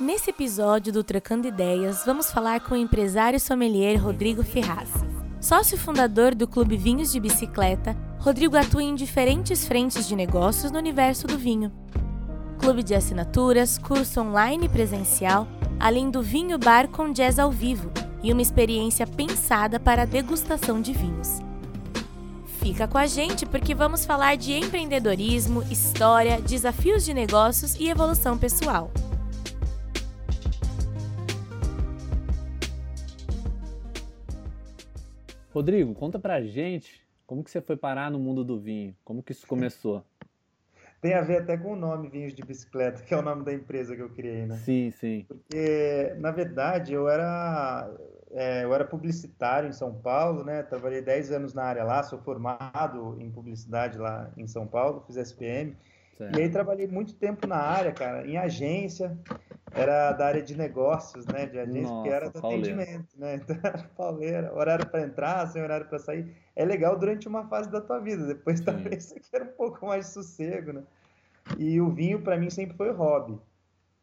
Nesse episódio do Trocando Ideias, vamos falar com o empresário sommelier Rodrigo Ferraz. Sócio fundador do Clube Vinhos de Bicicleta, Rodrigo atua em diferentes frentes de negócios no universo do vinho. Clube de assinaturas, curso online e presencial, além do vinho bar com jazz ao vivo e uma experiência pensada para a degustação de vinhos. Fica com a gente porque vamos falar de empreendedorismo, história, desafios de negócios e evolução pessoal. Rodrigo, conta pra gente como que você foi parar no mundo do vinho, como que isso começou? Tem a ver até com o nome Vinhos de Bicicleta, que é o nome da empresa que eu criei, né? Sim, sim. Porque, na verdade, eu era, é, eu era publicitário em São Paulo, né? Trabalhei 10 anos na área lá, sou formado em publicidade lá em São Paulo, fiz SPM. Certo. E aí trabalhei muito tempo na área, cara, em agência, era da área de negócios, né? De agência, Nossa, que era do pauleira. atendimento, né? Então era pauleira, horário para entrar, sem horário para sair. É legal durante uma fase da tua vida, depois Sim. talvez você queira um pouco mais de sossego, né? E o vinho, para mim, sempre foi hobby.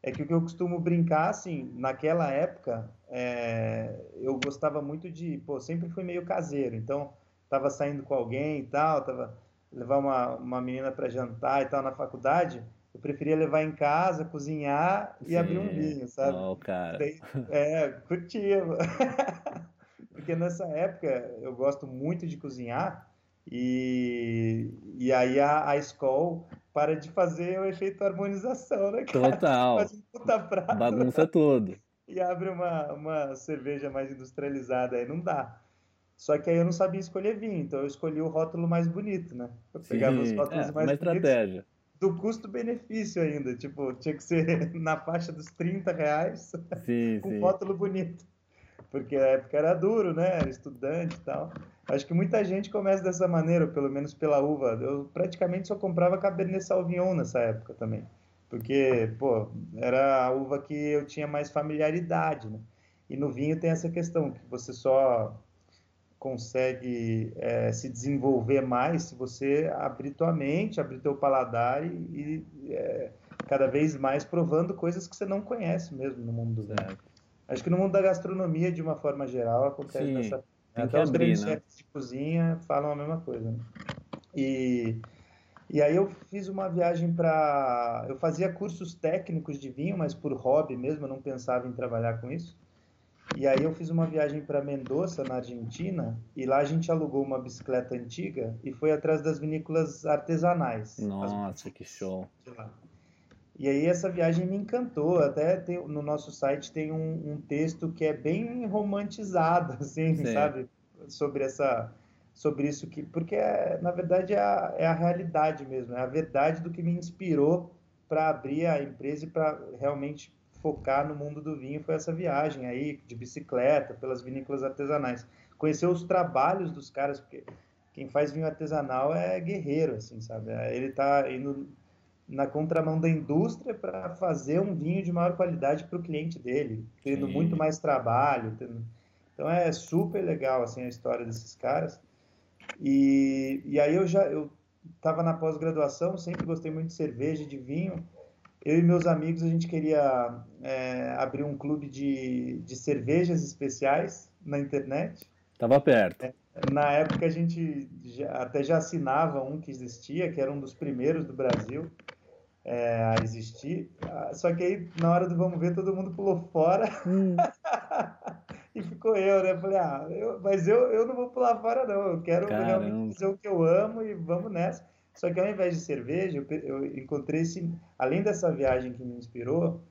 É que o que eu costumo brincar, assim, naquela época, é... eu gostava muito de. Pô, sempre fui meio caseiro, então tava saindo com alguém e tal, tava levar uma, uma menina para jantar e tal na faculdade eu preferia levar em casa, cozinhar e Sim. abrir um vinho, sabe? Oh, cara. É, curtia. Porque nessa época eu gosto muito de cozinhar e, e aí a, a para de fazer o efeito harmonização, né, cara? Total. Faz um puta prato, Bagunça tudo. E abre uma, uma cerveja mais industrializada, aí não dá. Só que aí eu não sabia escolher vinho, então eu escolhi o rótulo mais bonito, né? Eu pegava Sim, os rótulos é, mais uma bonitos. estratégia do custo-benefício ainda. Tipo, tinha que ser na faixa dos 30 reais sim, com sim. rótulo bonito. Porque a época era duro, né? Era estudante e tal. Acho que muita gente começa dessa maneira, pelo menos pela uva. Eu praticamente só comprava Cabernet Sauvignon nessa época também. Porque, pô, era a uva que eu tinha mais familiaridade, né? E no vinho tem essa questão, que você só consegue é, se desenvolver mais se você abrir tua mente, abrir teu paladar e, e é, cada vez mais provando coisas que você não conhece mesmo no mundo do vinho. Acho que no mundo da gastronomia, de uma forma geral, acontece Sim, nessa... Até os grandes né? chefes de cozinha falam a mesma coisa. Né? E, e aí eu fiz uma viagem para... Eu fazia cursos técnicos de vinho, mas por hobby mesmo, eu não pensava em trabalhar com isso. E aí eu fiz uma viagem para Mendoza, na Argentina, e lá a gente alugou uma bicicleta antiga e foi atrás das vinícolas artesanais. Nossa, que show! E aí essa viagem me encantou. Até tem, no nosso site tem um, um, texto que é bem romantizado, assim, Sim. sabe? Sobre essa, sobre isso que, porque é, na verdade é a, é a realidade mesmo, é a verdade do que me inspirou para abrir a empresa e para realmente focar no mundo do vinho foi essa viagem aí de bicicleta pelas vinícolas artesanais. Conhecer os trabalhos dos caras, porque quem faz vinho artesanal é guerreiro, assim, sabe? Ele está indo na contramão da indústria para fazer um vinho de maior qualidade para o cliente dele, tendo Sim. muito mais trabalho. Tendo... Então é super legal assim a história desses caras. E, e aí eu já eu estava na pós-graduação, sempre gostei muito de cerveja, de vinho eu e meus amigos, a gente queria é, abrir um clube de, de cervejas especiais na internet. Tava perto. É, na época a gente já, até já assinava um que existia, que era um dos primeiros do Brasil é, a existir. Ah, só que aí, na hora do vamos ver, todo mundo pulou fora. Hum. e ficou eu, né? Falei, ah, eu, mas eu, eu não vou pular fora, não. Eu quero Caramba. realmente fazer o que eu amo e vamos nessa. Só que ao invés de cerveja, eu, eu encontrei esse, além dessa viagem que me inspirou,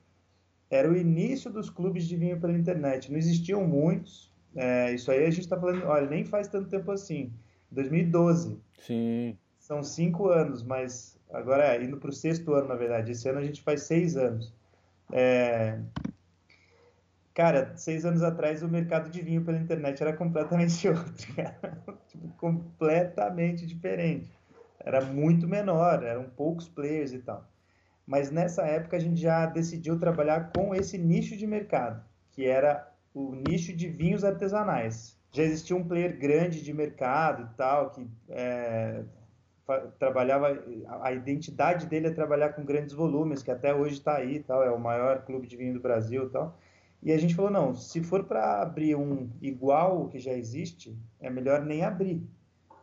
era o início dos clubes de vinho pela internet. Não existiam muitos. É, isso aí a gente está falando, olha, nem faz tanto tempo assim. 2012. Sim. São cinco anos, mas agora é, indo para o sexto ano, na verdade. Esse ano a gente faz seis anos. É... Cara, seis anos atrás o mercado de vinho pela internet era completamente outro, cara. tipo, completamente diferente era muito menor, eram poucos players e tal. Mas nessa época a gente já decidiu trabalhar com esse nicho de mercado, que era o nicho de vinhos artesanais. Já existia um player grande de mercado e tal, que é, trabalhava, a identidade dele é trabalhar com grandes volumes, que até hoje está aí, tal, é o maior clube de vinho do Brasil, tal. E a gente falou não, se for para abrir um igual o que já existe, é melhor nem abrir.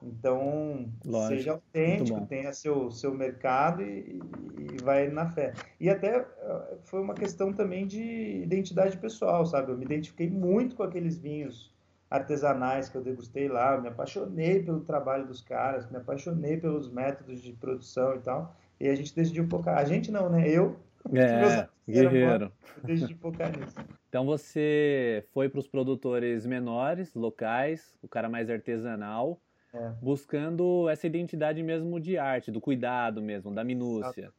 Então, Lógico, seja autêntico, tenha seu, seu mercado e, e, vai na fé. E até eh, foi uma questão também de identidade pessoal, sabe? Eu me identifiquei muito com aqueles vinhos artesanais que eu degustei lá, eu me apaixonei pelo trabalho dos caras, me apaixonei pelos métodos de produção e tal. E a gente decidiu focar. A gente não, né? Eu. É, guerreiro. Decidi focar nisso. Então você foi para os produtores menores, locais, o cara mais artesanal, é. buscando essa identidade mesmo de arte, do cuidado mesmo, da minúcia.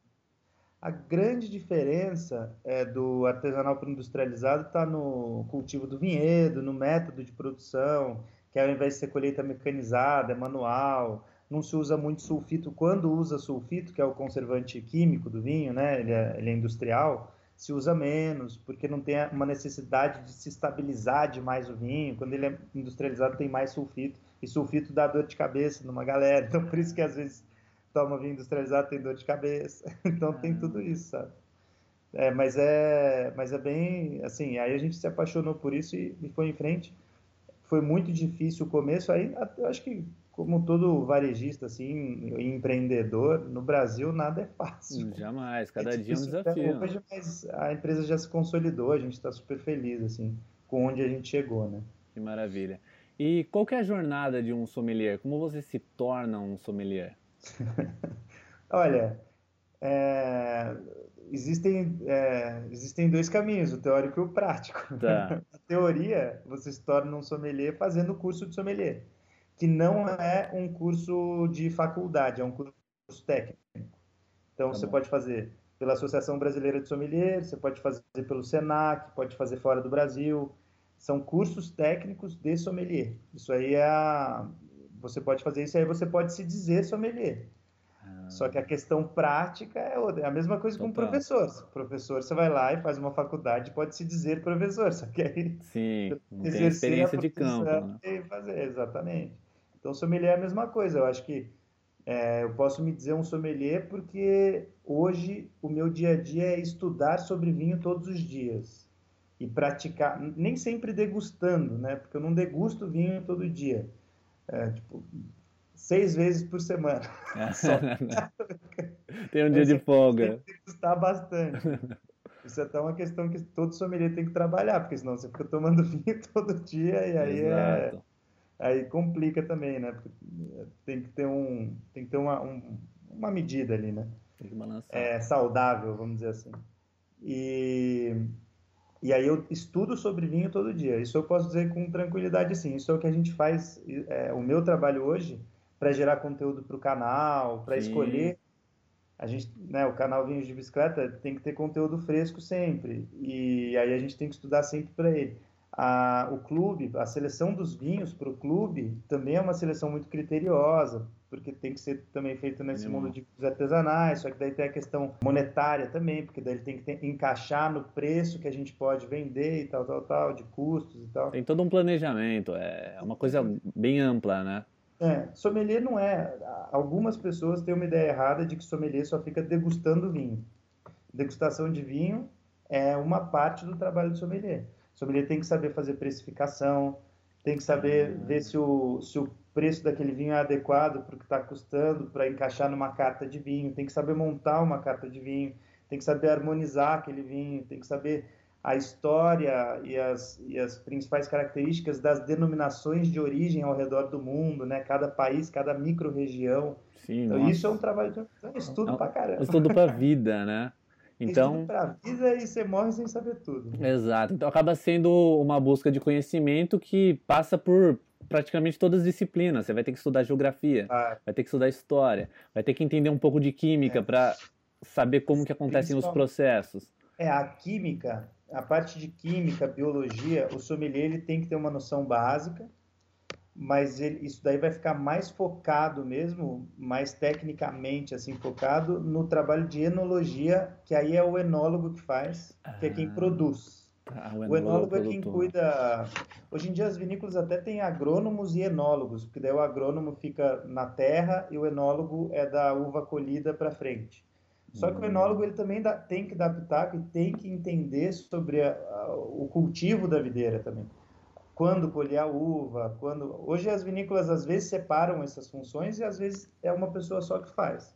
A grande diferença é, do artesanal para o industrializado está no cultivo do vinhedo, no método de produção, que ao invés de ser colheita mecanizada, é manual, não se usa muito sulfito. Quando usa sulfito, que é o conservante químico do vinho, né, ele é, ele é industrial, se usa menos, porque não tem uma necessidade de se estabilizar demais o vinho. Quando ele é industrializado, tem mais sulfito, e sulfito dá dor de cabeça numa galera. Então, por isso que às vezes toma vinho industrializado tem dor de cabeça. Então tem ah. tudo isso, sabe? É, mas é, mas é bem assim. Aí a gente se apaixonou por isso e, e foi em frente. Foi muito difícil o começo. Aí eu acho que como todo varejista assim, empreendedor, no Brasil nada é fácil. Jamais, cada é dia é um desafio. Hoje, mas a empresa já se consolidou, a gente está super feliz assim com onde a gente chegou, né? Que maravilha. E qual é a jornada de um sommelier? Como você se torna um sommelier? Olha, é, existem, é, existem dois caminhos, o teórico e o prático. Tá. A teoria, você se torna um sommelier fazendo o curso de sommelier, que não é um curso de faculdade, é um curso técnico. Então, tá você bom. pode fazer pela Associação Brasileira de Sommelier, você pode fazer pelo SENAC, pode fazer fora do Brasil. São cursos técnicos de sommelier. Isso aí é a, você pode fazer isso aí, você pode se dizer sommelier. Ah. Só que a questão prática é, outra. é a mesma coisa com o professor. Professor, você vai lá e faz uma faculdade, pode se dizer professor, só que aí Sim, tem experiência de campo, né? E fazer, exatamente. Então, sommelier é a mesma coisa. Eu acho que é, eu posso me dizer um sommelier porque hoje o meu dia a dia é estudar sobre vinho todos os dias e praticar, nem sempre degustando, né? Porque eu não degusto vinho todo dia é, tipo, seis vezes por semana. tem um dia de folga. Tem que custar bastante. Isso é até uma questão que todo sommelier tem que trabalhar, porque senão você fica tomando vinho todo dia e aí é, aí complica também, né? Porque tem que ter um tem que ter uma, um, uma medida ali, né? Tem que balançar. É saudável, vamos dizer assim. E e aí eu estudo sobre vinho todo dia. Isso eu posso dizer com tranquilidade, sim. Isso é o que a gente faz, é, o meu trabalho hoje, para gerar conteúdo para o canal, para escolher. A gente, né, o canal Vinhos de Bicicleta tem que ter conteúdo fresco sempre. E aí a gente tem que estudar sempre para ele a, o clube, a seleção dos vinhos para o clube também é uma seleção muito criteriosa, porque tem que ser também feito nesse mundo de vinhos artesanais, só que daí tem a questão monetária também, porque daí ele tem que ter, encaixar no preço que a gente pode vender e tal, tal, tal, de custos e tal. Tem todo um planejamento, é uma coisa bem ampla, né? É, sommelier não é. Algumas pessoas têm uma ideia errada de que sommelier só fica degustando vinho. Degustação de vinho é uma parte do trabalho do sommelier sommelier tem que saber fazer precificação, tem que saber uhum. ver se o, se o preço daquele vinho é adequado para o que está custando, para encaixar numa carta de vinho, tem que saber montar uma carta de vinho, tem que saber harmonizar aquele vinho, tem que saber a história e as, e as principais características das denominações de origem ao redor do mundo, né? Cada país, cada micro-região. Sim, então, isso é um trabalho de um estudo é, para caramba. Estudo para vida, né? Então, para vida e você morre sem saber tudo. Exato. Então acaba sendo uma busca de conhecimento que passa por praticamente todas as disciplinas. Você vai ter que estudar geografia, ah. vai ter que estudar história, vai ter que entender um pouco de química é. para saber como que acontecem os processos. É, a química, a parte de química, biologia, o sommelier ele tem que ter uma noção básica mas ele, isso daí vai ficar mais focado mesmo, mais tecnicamente assim focado no trabalho de enologia, que aí é o enólogo que faz, que é quem ah. produz. Ah, o, enólogo o enólogo é quem cuida. Hoje em dia as vinícolas até têm agrônomos e enólogos, porque daí o agrônomo fica na terra e o enólogo é da uva colhida para frente. Só que o enólogo ele também dá, tem que dar pitaco e tem que entender sobre a, a, o cultivo da videira também. Quando colher a uva, quando. Hoje as vinícolas às vezes separam essas funções e às vezes é uma pessoa só que faz.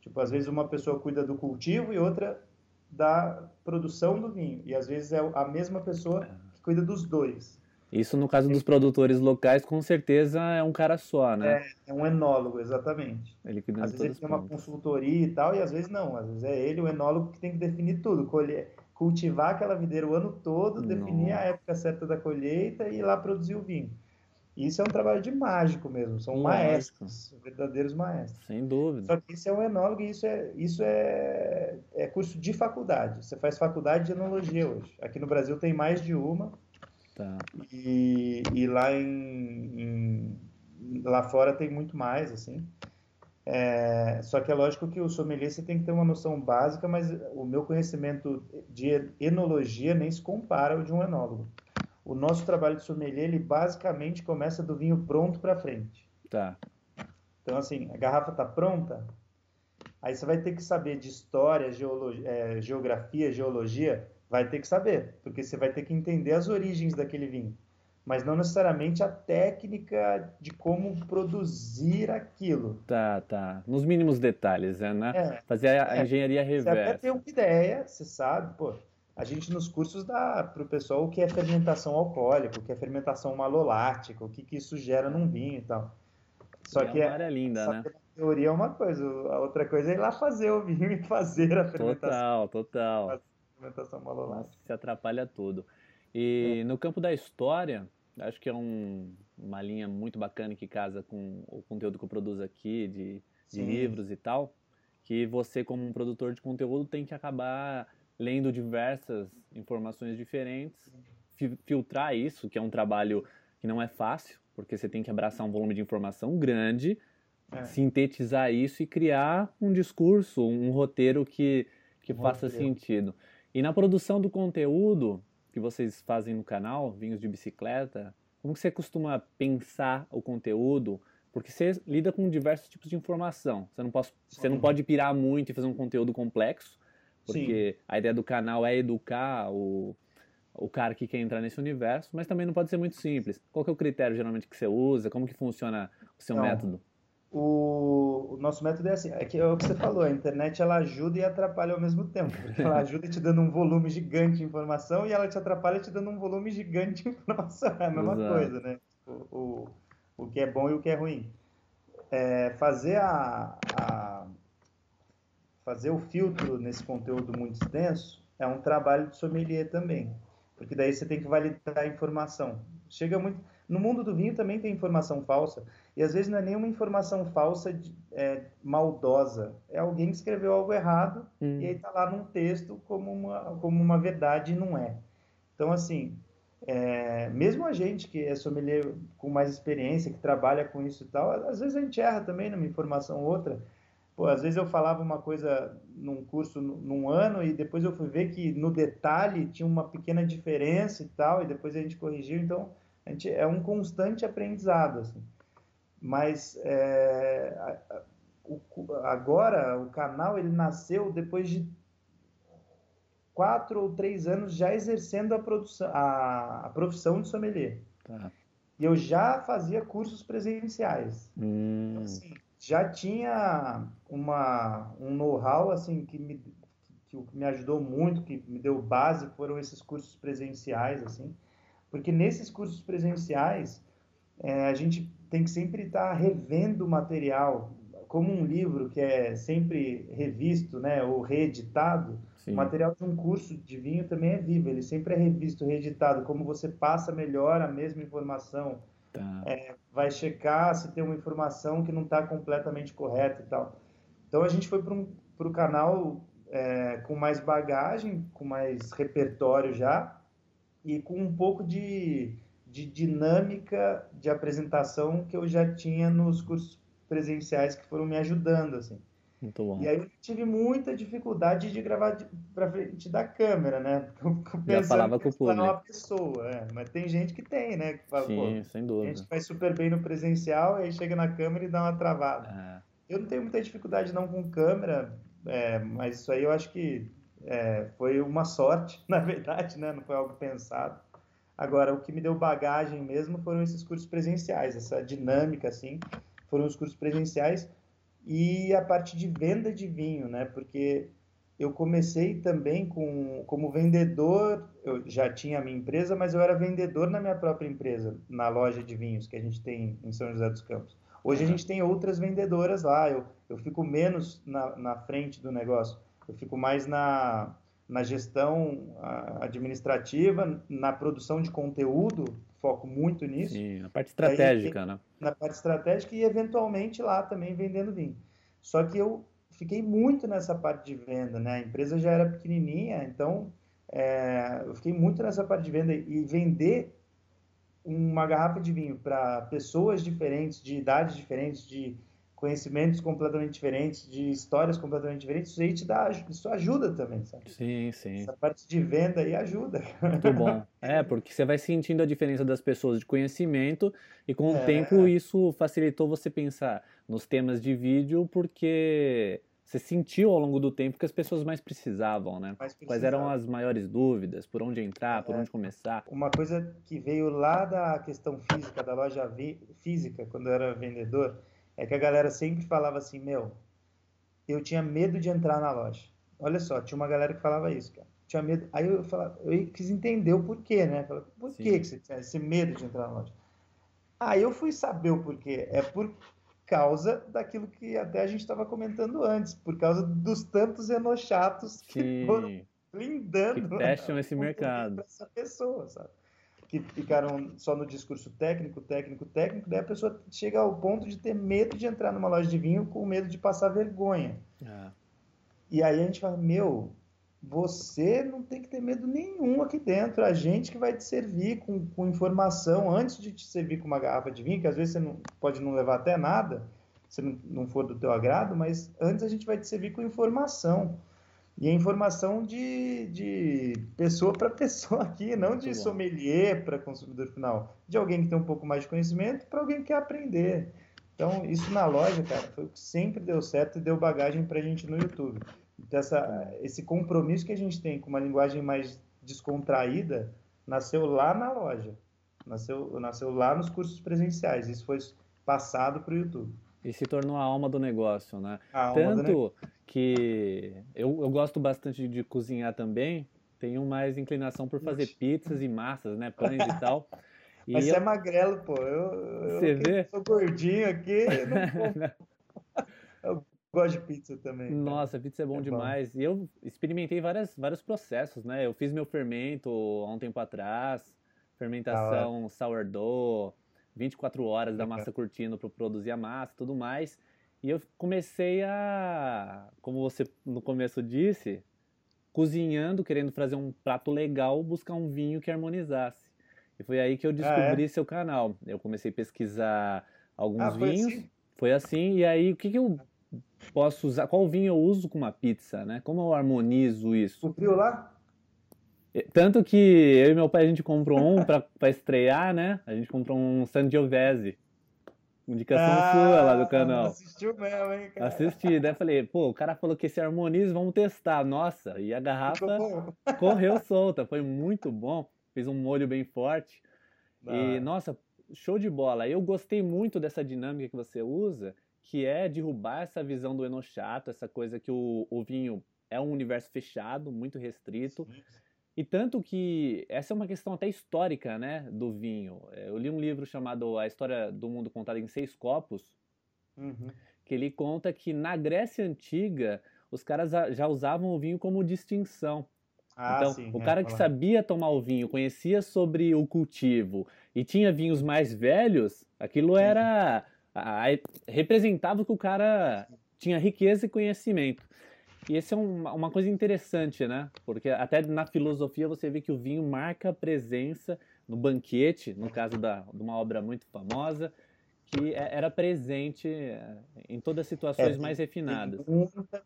Tipo, às vezes uma pessoa cuida do cultivo e outra da produção do vinho. E às vezes é a mesma pessoa que cuida dos dois. Isso no caso dos produtores locais, com certeza é um cara só, né? É, é um enólogo, exatamente. Ele cuida às vezes ele tem uma consultoria e tal, e às vezes não. Às vezes é ele, o enólogo, que tem que definir tudo. Colher, cultivar aquela videira o ano todo, definir Nossa. a época certa da colheita e ir lá produzir o vinho. Isso é um trabalho de mágico mesmo, são maestros, verdadeiros maestros. Sem dúvida. Só que isso é um enólogo e isso é, isso é, é curso de faculdade. Você faz faculdade de enologia hoje. Aqui no Brasil tem mais de uma. Tá. E, e lá em, em, lá fora tem muito mais, assim. É, só que é lógico que o sommelier você tem que ter uma noção básica, mas o meu conhecimento de enologia nem se compara ao de um enólogo o nosso trabalho de sommelier, ele basicamente começa do vinho pronto para frente. Tá. Então, assim, a garrafa está pronta, aí você vai ter que saber de história, geologia, é, geografia, geologia, vai ter que saber, porque você vai ter que entender as origens daquele vinho, mas não necessariamente a técnica de como produzir aquilo. Tá, tá. Nos mínimos detalhes, né? É, Fazer a, a é, engenharia reversa. Você até tem uma ideia, você sabe, pô, a gente nos cursos dá para o pessoal o que é fermentação alcoólica, o que é fermentação malolática, o que, que isso gera num vinho e tal. Só e que é, é linda, né? A teoria é uma coisa, a outra coisa é ir lá fazer o vinho e fazer a fermentação. Total, total. A fermentação malolática. se atrapalha tudo. E é. no campo da história, acho que é um, uma linha muito bacana que casa com o conteúdo que eu produzo aqui, de, de livros e tal, que você, como um produtor de conteúdo, tem que acabar lendo diversas informações diferentes, filtrar isso, que é um trabalho que não é fácil, porque você tem que abraçar um volume de informação grande, é. sintetizar isso e criar um discurso, um roteiro que, que um faça roteiro. sentido. E na produção do conteúdo que vocês fazem no canal, Vinhos de Bicicleta, como você costuma pensar o conteúdo? Porque você lida com diversos tipos de informação. Você não, pode, você não pode pirar muito e fazer um conteúdo complexo, porque Sim. a ideia do canal é educar o, o cara que quer entrar nesse universo, mas também não pode ser muito simples. Qual que é o critério geralmente que você usa? Como que funciona o seu método? O, o, nosso método é assim, é, que, é o que você falou, a internet ela ajuda e atrapalha ao mesmo tempo. Ela ajuda te dando um volume gigante de informação e ela te atrapalha te dando um volume gigante de informação. É a mesma Exato. coisa, né? O, o, o que é bom e o que é ruim. É, fazer a, a fazer o filtro nesse conteúdo muito extenso é um trabalho de sommelier também, porque daí você tem que validar a informação. Chega muito no mundo do vinho também tem informação falsa e às vezes não é nenhuma informação falsa de, é, maldosa, é alguém que escreveu algo errado hum. e aí está lá num texto como uma como uma verdade e não é. Então assim, é, mesmo a gente que é sommelier com mais experiência, que trabalha com isso e tal, às vezes a gente erra também numa informação ou outra. Pô, às vezes eu falava uma coisa num curso num ano e depois eu fui ver que no detalhe tinha uma pequena diferença e tal, e depois a gente corrigiu. Então, a gente, é um constante aprendizado, assim. Mas é, o, agora o canal ele nasceu depois de quatro ou três anos já exercendo a, produção, a, a profissão de sommelier. Tá. E eu já fazia cursos presenciais. Hum. Então, assim, já tinha uma, um know-how assim que me, que me ajudou muito, que me deu base, foram esses cursos presenciais, assim, porque nesses cursos presenciais é, a gente tem que sempre estar tá revendo o material, como um livro que é sempre revisto, né, ou reeditado, Sim. o material de um curso de vinho também é vivo, ele sempre é revisto, reeditado, como você passa melhor a mesma informação, Tá. É, vai checar se tem uma informação que não está completamente correta e tal. Então a gente foi para um, o canal é, com mais bagagem, com mais repertório já e com um pouco de, de dinâmica de apresentação que eu já tinha nos cursos presenciais que foram me ajudando assim. Muito bom. E aí eu tive muita dificuldade de gravar para frente da câmera, né? Já falava com o público. uma pessoa, é. mas tem gente que tem, né? Que fala, Sim, sem dúvida. A gente faz super bem no presencial, aí chega na câmera e dá uma travada. É. Eu não tenho muita dificuldade não com câmera, é, mas isso aí eu acho que é, foi uma sorte, na verdade, né? Não foi algo pensado. Agora, o que me deu bagagem mesmo foram esses cursos presenciais, essa dinâmica, assim, foram os cursos presenciais e a parte de venda de vinho, né? Porque eu comecei também com, como vendedor, eu já tinha a minha empresa, mas eu era vendedor na minha própria empresa, na loja de vinhos que a gente tem em São José dos Campos. Hoje a gente tem outras vendedoras lá, eu, eu fico menos na, na frente do negócio, eu fico mais na, na gestão administrativa, na produção de conteúdo, foco muito nisso. Sim, na parte estratégica, aí, né? Na parte estratégica e eventualmente lá também vendendo vinho. Só que eu fiquei muito nessa parte de venda, né? A empresa já era pequenininha, então é, eu fiquei muito nessa parte de venda e vender uma garrafa de vinho para pessoas diferentes, de idades diferentes, de conhecimentos completamente diferentes, de histórias completamente diferentes, isso aí te dá, isso ajuda também, sabe? Sim, sim. Essa parte de venda aí ajuda. Muito bom. É, porque você vai sentindo a diferença das pessoas de conhecimento e com o é. tempo isso facilitou você pensar nos temas de vídeo porque você sentiu ao longo do tempo que as pessoas mais precisavam, né? Mais precisavam. Quais eram as maiores dúvidas, por onde entrar, por é. onde começar? Uma coisa que veio lá da questão física, da loja física, quando eu era vendedor, é que a galera sempre falava assim, meu, eu tinha medo de entrar na loja. Olha só, tinha uma galera que falava isso, cara. Tinha medo. Aí eu falava, eu quis entender o porquê, né? Por que, que você tinha esse medo de entrar na loja? Aí eu fui saber o porquê. É por causa daquilo que até a gente estava comentando antes, por causa dos tantos enochatos que Sim. foram blindando que testam esse mercado. Essa pessoa, sabe? Que ficaram só no discurso técnico, técnico, técnico, daí a pessoa chega ao ponto de ter medo de entrar numa loja de vinho com medo de passar vergonha. É. E aí a gente fala, meu, você não tem que ter medo nenhum aqui dentro. A gente que vai te servir com, com informação antes de te servir com uma garrafa de vinho, que às vezes você não, pode não levar até nada, se não, não for do teu agrado, mas antes a gente vai te servir com informação. E a informação de, de pessoa para pessoa aqui, não de sommelier para consumidor final. De alguém que tem um pouco mais de conhecimento para alguém que quer aprender. Então, isso na loja, cara, foi o que sempre deu certo e deu bagagem para a gente no YouTube. Então, essa, esse compromisso que a gente tem com uma linguagem mais descontraída nasceu lá na loja. Nasceu, nasceu lá nos cursos presenciais. Isso foi passado para o YouTube. E se tornou a alma do negócio, né? A Tanto que eu, eu gosto bastante de cozinhar também, tenho mais inclinação por fazer pizzas e massas, né? Pães e tal. E Mas eu... você é magrelo, pô. Eu, eu você vê? sou gordinho aqui. Eu, gosto de pizza também. Cara. Nossa, pizza é bom é demais. Bom. E eu experimentei várias, vários processos, né? Eu fiz meu fermento há um tempo atrás, fermentação ah, sourdough, 24 horas da massa curtindo para produzir a massa e tudo mais. E eu comecei a, como você no começo disse, cozinhando, querendo fazer um prato legal, buscar um vinho que harmonizasse. E foi aí que eu descobri ah, é? seu canal. Eu comecei a pesquisar alguns ah, foi vinhos. Assim? Foi assim, e aí o que, que eu posso usar? Qual vinho eu uso com uma pizza, né? Como eu harmonizo isso? Subiu lá? Tanto que eu e meu pai a gente comprou um para estrear, né? A gente comprou um Sangiovese. Indicação ah, sua lá do canal. Assistiu mesmo, hein, cara? Assisti, daí falei, pô, o cara falou que esse harmoniza, vamos testar. Nossa, e a garrafa correu solta, foi muito bom. Fez um molho bem forte. Ah. E, nossa, show de bola. Eu gostei muito dessa dinâmica que você usa, que é derrubar essa visão do enochato, essa coisa que o, o vinho é um universo fechado, muito restrito. Sim. E tanto que essa é uma questão até histórica, né, do vinho. É, eu li um livro chamado A História do Mundo Contada em Seis Copos, uhum. que ele conta que na Grécia Antiga os caras já usavam o vinho como distinção. Ah, então, sim, o é, cara que sabia tomar o vinho, conhecia sobre o cultivo e tinha vinhos mais velhos, aquilo era. A, a, representava que o cara tinha riqueza e conhecimento. E esse é uma, uma coisa interessante, né? Porque até na filosofia você vê que o vinho marca a presença no banquete, no caso da, de uma obra muito famosa, que é, era presente é, em todas as situações é, mais refinadas. Tem muita,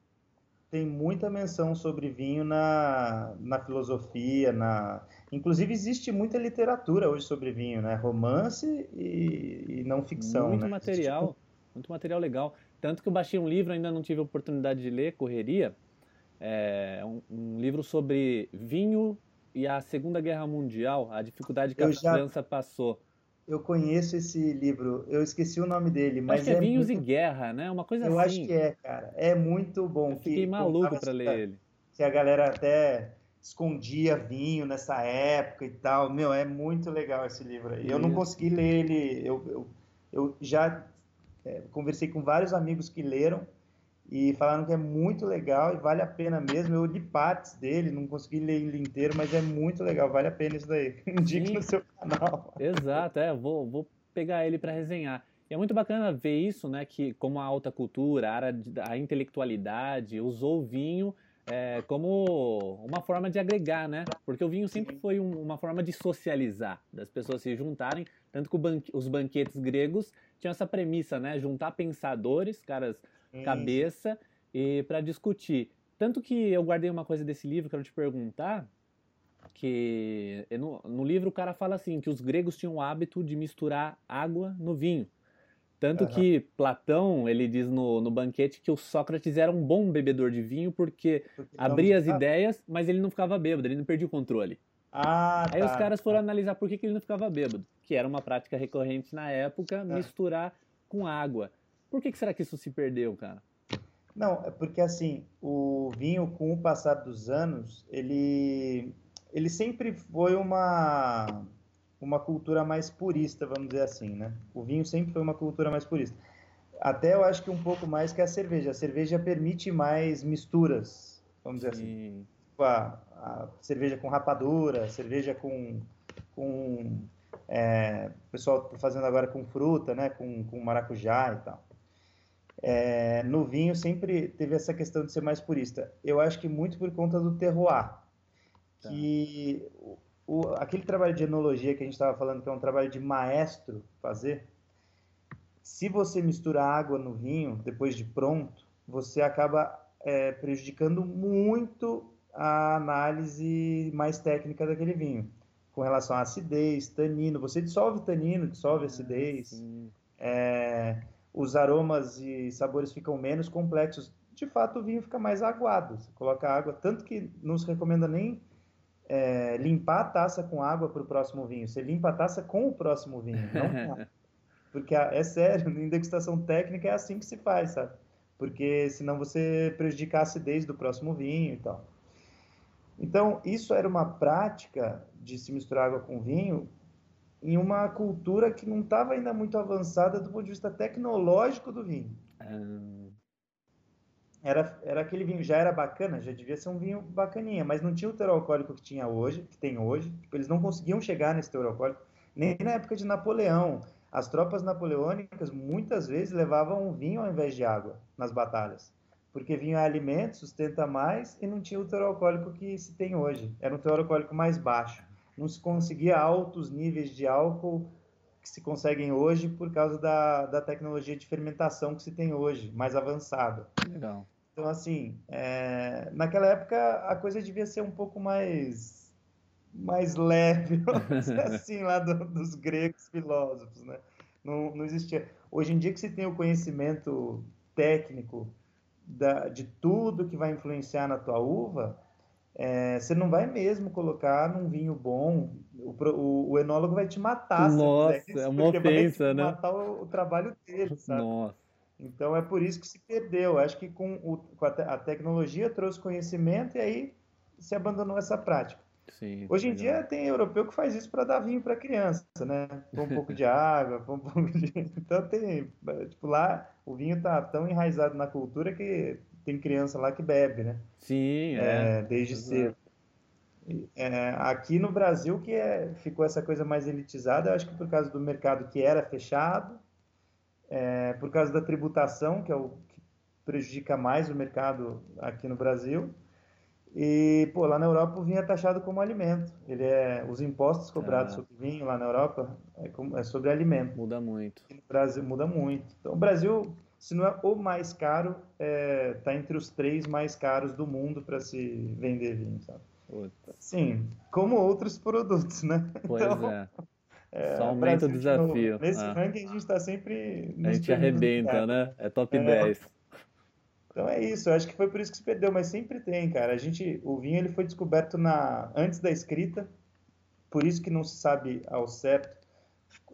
tem muita menção sobre vinho na, na filosofia, na inclusive existe muita literatura hoje sobre vinho, né? Romance e, e não ficção. Muito né? material, muito material legal. Tanto que eu baixei um livro, ainda não tive a oportunidade de ler, Correria, é um, um livro sobre vinho e a Segunda Guerra Mundial, a dificuldade que eu a já... França passou eu conheço esse livro, eu esqueci o nome dele, mas acho que é, é Vinhos muito... e Guerra, né? Uma coisa eu assim. Eu acho que é, cara. É muito bom. Eu fiquei que, maluco para ler ele. Que a galera até escondia vinho nessa época e tal. Meu, é muito legal esse livro aí. Eu não consegui ler ele. Eu, eu, eu já é, conversei com vários amigos que leram e falaram que é muito legal e vale a pena mesmo. Eu li partes dele, não consegui ler ele inteiro, mas é muito legal, vale a pena isso daí. Indique no seu canal. Exato, é, vou, vou pegar ele para resenhar. E é muito bacana ver isso, né, que como a alta cultura, a, a intelectualidade usou o vinho é, como uma forma de agregar, né? Porque o vinho sempre foi um, uma forma de socializar, das pessoas se juntarem, tanto que banque, os banquetes gregos tinham essa premissa, né? Juntar pensadores, caras cabeça e para discutir. Tanto que eu guardei uma coisa desse livro, quero te perguntar, que no, no, livro o cara fala assim, que os gregos tinham o hábito de misturar água no vinho. Tanto uhum. que Platão, ele diz no, no banquete que o Sócrates era um bom bebedor de vinho porque, porque abria as ideias, mas ele não ficava bêbado, ele não perdia o controle. Ah, Aí tá, os caras foram tá. analisar por que, que ele não ficava bêbado, que era uma prática recorrente na época, é. misturar com água. Por que, que será que isso se perdeu, cara? Não, é porque assim, o vinho, com o passar dos anos, ele, ele sempre foi uma, uma cultura mais purista, vamos dizer assim, né? O vinho sempre foi uma cultura mais purista. Até eu acho que um pouco mais que a cerveja. A cerveja permite mais misturas, vamos dizer assim. Sim. assim. A, a cerveja com rapadura, cerveja com, com é, o pessoal fazendo agora com fruta, né? Com, com maracujá e tal. É, no vinho sempre teve essa questão de ser mais purista. Eu acho que muito por conta do terroir. Tá. Que o, aquele trabalho de enologia que a gente estava falando, que é um trabalho de maestro fazer, se você mistura água no vinho depois de pronto, você acaba é, prejudicando muito a análise mais técnica daquele vinho, com relação à acidez, tanino. Você dissolve tanino, dissolve ah, acidez. É, os aromas e sabores ficam menos complexos. De fato, o vinho fica mais aguado. Você coloca água, tanto que não se recomenda nem é, limpar a taça com água para o próximo vinho. Você limpa a taça com o próximo vinho, não com Porque é sério, na degustação técnica é assim que se faz, sabe? Porque senão você prejudica a acidez do próximo vinho e tal. Então, isso era uma prática de se misturar água com vinho em uma cultura que não estava ainda muito avançada do ponto de vista tecnológico do vinho. Ah. Era, era aquele vinho, já era bacana, já devia ser um vinho bacaninha, mas não tinha o teor alcoólico que tinha hoje, que tem hoje. Tipo, eles não conseguiam chegar nesse teor alcoólico, nem na época de Napoleão. As tropas napoleônicas muitas vezes levavam vinho ao invés de água nas batalhas, porque vinho é alimento, sustenta mais e não tinha o teor alcoólico que se tem hoje. Era um teor alcoólico mais baixo não se conseguia altos níveis de álcool que se conseguem hoje por causa da, da tecnologia de fermentação que se tem hoje, mais avançada. Legal. Então, assim, é, naquela época a coisa devia ser um pouco mais mais leve, assim, lá do, dos gregos filósofos, né? Não, não existia. Hoje em dia que se tem o conhecimento técnico da, de tudo que vai influenciar na tua uva, é, você não vai mesmo colocar num vinho bom. O, o, o enólogo vai te matar. Nossa, quiser, é uma ofensa, né? matar o, o, trabalho dele, sabe? Nossa. Então é por isso que se perdeu. Acho que com, o, com a, te, a, tecnologia trouxe conhecimento e aí se abandonou essa prática. Sim, Hoje em dia tem europeu que faz isso para dar vinho para criança, né? Com um pouco de água, com um pouco de. Então tem. Tipo, lá o vinho está tão enraizado na cultura que tem criança lá que bebe, né? Sim, é. é desde cedo. É, aqui no Brasil que é, ficou essa coisa mais elitizada, eu acho que por causa do mercado que era fechado, é, por causa da tributação, que é o que prejudica mais o mercado aqui no Brasil, E, pô, lá na Europa o vinho é taxado como alimento. Ele é, os impostos cobrados ah. sobre vinho lá na Europa é, como, é sobre alimento. Muda muito. E no Brasil muda muito. Então, o Brasil, se não é o mais caro, está é, entre os três mais caros do mundo para se vender vinho, sabe? Puta. Sim, como outros produtos, né? Pois então, é. é. Só aumenta o desafio. No, nesse ah. ranking a gente está sempre. A gente arrebenta, né? É top é. 10. Então é isso, eu acho que foi por isso que se perdeu, mas sempre tem, cara. A gente, o vinho ele foi descoberto na antes da escrita, por isso que não se sabe ao certo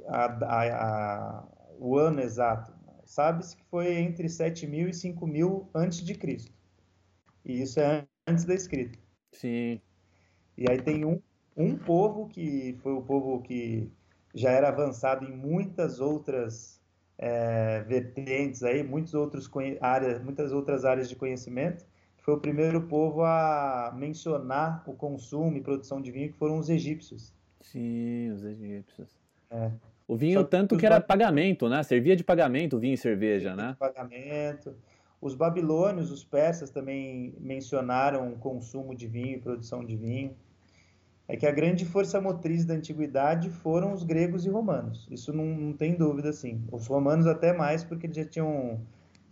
a, a, a, o ano exato. Sabe-se que foi entre 7 mil e 5 mil antes de Cristo. E isso é antes da escrita. Sim. E aí tem um, um povo que foi o povo que já era avançado em muitas outras é, vertentes aí, muitos outros áreas, muitas outras áreas de conhecimento. Foi o primeiro povo a mencionar o consumo e produção de vinho, que foram os egípcios. Sim, os egípcios. É. O vinho, tanto que era pagamento, né? Servia de pagamento vinho e cerveja, né? De pagamento. Os babilônios, os persas também mencionaram o consumo de vinho e produção de vinho é que a grande força motriz da antiguidade foram os gregos e romanos. Isso não, não tem dúvida, sim. Os romanos até mais, porque eles já tinham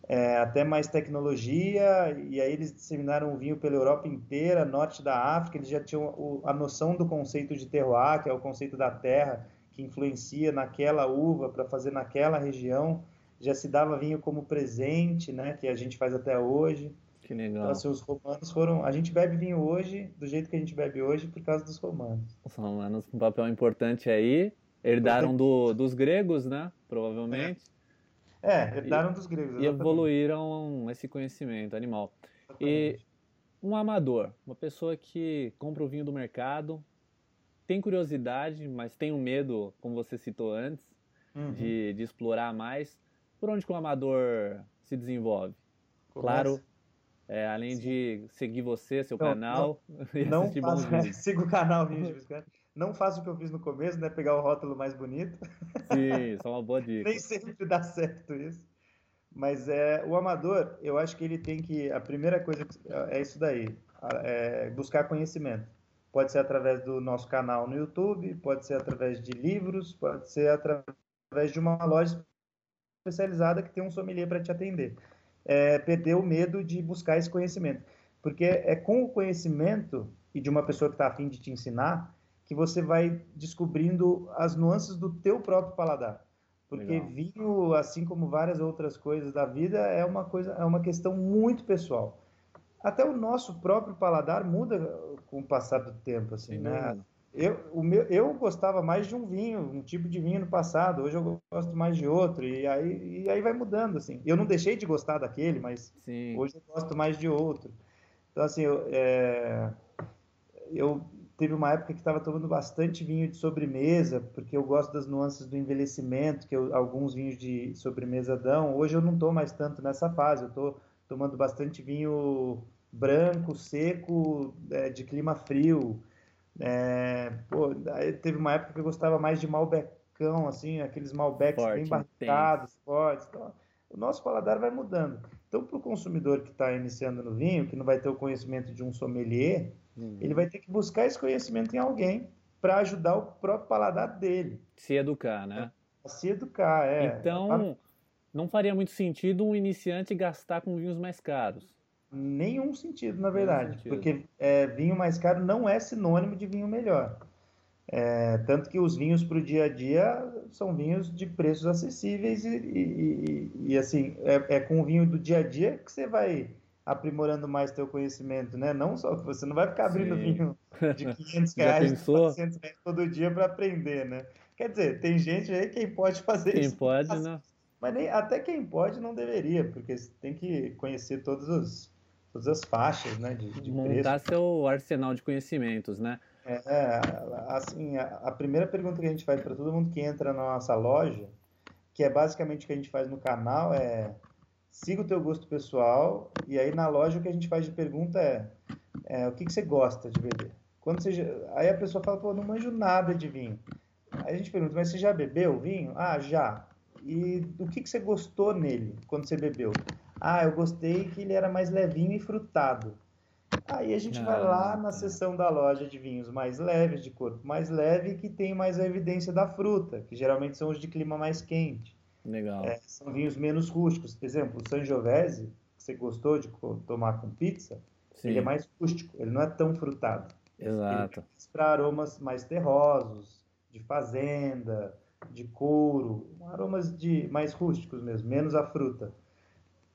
é, até mais tecnologia, e aí eles disseminaram o vinho pela Europa inteira, norte da África, eles já tinham o, a noção do conceito de terroir, que é o conceito da terra, que influencia naquela uva para fazer naquela região. Já se dava vinho como presente, né, que a gente faz até hoje. Que legal. Então, assim, os romanos foram. A gente bebe vinho hoje do jeito que a gente bebe hoje por causa dos romanos. Os romanos com um papel importante aí. Herdaram do, dos gregos, né? Provavelmente. É, herdaram e, dos gregos. Exatamente. E evoluíram esse conhecimento animal. Exatamente. E um amador, uma pessoa que compra o vinho do mercado, tem curiosidade, mas tem o um medo, como você citou antes, uhum. de, de explorar mais. Por onde que o amador se desenvolve? Começa. Claro, é, além Sim. de seguir você, seu não, canal. Não, não faço, é, siga o canal Vinhos de Não faço o que eu fiz no começo, né? Pegar o rótulo mais bonito. Sim, isso é uma boa dica. Nem sempre dá certo isso. Mas é, o amador, eu acho que ele tem que. A primeira coisa é isso daí: é buscar conhecimento. Pode ser através do nosso canal no YouTube, pode ser através de livros, pode ser através de uma loja especializada que tem um sommelier para te atender é, perder o medo de buscar esse conhecimento. Porque é com o conhecimento e de uma pessoa que está afim de te ensinar que você vai descobrindo as nuances do teu próprio paladar. Porque Legal. vinho, assim como várias outras coisas da vida, é uma coisa, é uma questão muito pessoal. Até o nosso próprio paladar muda com o passar do tempo, assim, Sim, né? Eu, o meu, eu gostava mais de um vinho, um tipo de vinho no passado. Hoje eu gosto mais de outro e aí, e aí vai mudando assim. Eu não deixei de gostar daquele, mas Sim. hoje eu gosto mais de outro. Então assim, eu, é, eu teve uma época que estava tomando bastante vinho de sobremesa, porque eu gosto das nuances do envelhecimento que eu, alguns vinhos de sobremesa dão. Hoje eu não estou mais tanto nessa fase. Eu estou tomando bastante vinho branco, seco, é, de clima frio. É, pô, teve uma época que eu gostava mais de Malbecão, assim, aqueles Malbecs Forte, bem barricados, fortes. Então, o nosso paladar vai mudando. Então, para o consumidor que está iniciando no vinho, que não vai ter o conhecimento de um sommelier, uhum. ele vai ter que buscar esse conhecimento em alguém para ajudar o próprio paladar dele. Se educar, né? Se educar, é. Então, não faria muito sentido um iniciante gastar com vinhos mais caros. Nenhum sentido, na verdade, sentido. porque é, vinho mais caro não é sinônimo de vinho melhor. É, tanto que os vinhos para o dia a dia são vinhos de preços acessíveis e, e, e, e assim, é, é, com o vinho do dia a dia que você vai aprimorando mais teu conhecimento, né? Não só você não vai ficar abrindo Sim. vinho de 500 reais, 400 reais todo dia para aprender, né? Quer dizer, tem gente aí que pode fazer quem isso. Quem pode, né? Mas nem, até quem pode não deveria, porque você tem que conhecer todos os todas as faixas, né, de, de Montar preço. seu arsenal de conhecimentos, né? É, assim, a, a primeira pergunta que a gente faz para todo mundo que entra na nossa loja, que é basicamente o que a gente faz no canal, é siga o teu gosto pessoal, e aí na loja o que a gente faz de pergunta é, é o que, que você gosta de beber? Quando você, aí a pessoa fala, pô, não manjo nada de vinho. Aí a gente pergunta, mas você já bebeu vinho? Ah, já. E o que, que você gostou nele quando você bebeu? Ah, eu gostei que ele era mais levinho e frutado. Aí a gente ah, vai lá na tá. seção da loja de vinhos mais leves, de corpo mais leve, que tem mais a evidência da fruta, que geralmente são os de clima mais quente. Legal. É, são vinhos menos rústicos. Por exemplo, o Sangiovese, que você gostou de tomar com pizza, Sim. ele é mais rústico, ele não é tão frutado. Exato. Para aromas mais terrosos, de fazenda, de couro, aromas de mais rústicos mesmo, menos a fruta.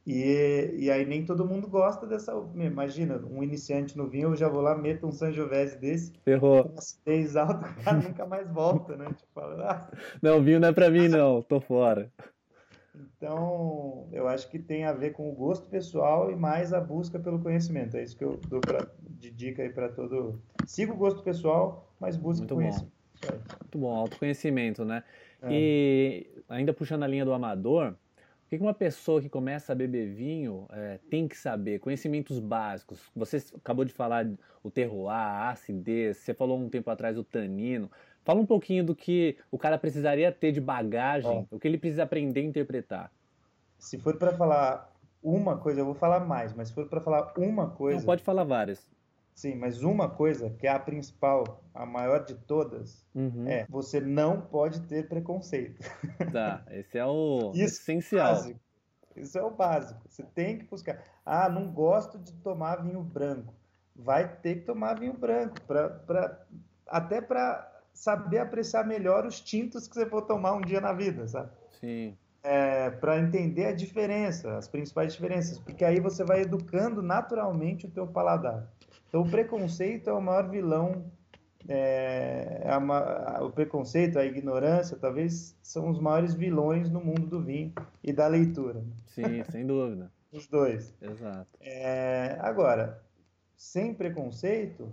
E, e aí nem todo mundo gosta dessa. Imagina, um iniciante no vinho, eu já vou lá, meto um Sangiovese desse. Ferrou. Com acidez alta, o cara nunca mais volta, né? Tipo, fala, ah. Não, vinho não é pra mim, não, tô fora. Então, eu acho que tem a ver com o gosto pessoal e mais a busca pelo conhecimento. É isso que eu dou pra, de dica aí para todo. Siga o gosto pessoal, mas busque Muito conhecimento. Bom. Muito bom, autoconhecimento, né? É. E ainda puxando a linha do amador, o que uma pessoa que começa a beber vinho é, tem que saber? Conhecimentos básicos. Você acabou de falar o terroir, a acidez, você falou um tempo atrás o tanino. Fala um pouquinho do que o cara precisaria ter de bagagem, o que ele precisa aprender a interpretar. Se for para falar uma coisa, eu vou falar mais, mas se for para falar uma coisa. Não, pode falar várias. Sim, mas uma coisa que é a principal, a maior de todas, uhum. é você não pode ter preconceito. Tá, esse é o Isso essencial. Básico. Isso é o básico. Você tem que buscar. Ah, não gosto de tomar vinho branco. Vai ter que tomar vinho branco, pra, pra, até para saber apreciar melhor os tintos que você for tomar um dia na vida, sabe? Sim. É, para entender a diferença, as principais diferenças, porque aí você vai educando naturalmente o teu paladar. Então, o preconceito é o maior vilão. É, é uma, o preconceito, a ignorância, talvez são os maiores vilões no mundo do vinho e da leitura. Sim, sem dúvida. os dois. Exato. É, agora, sem preconceito,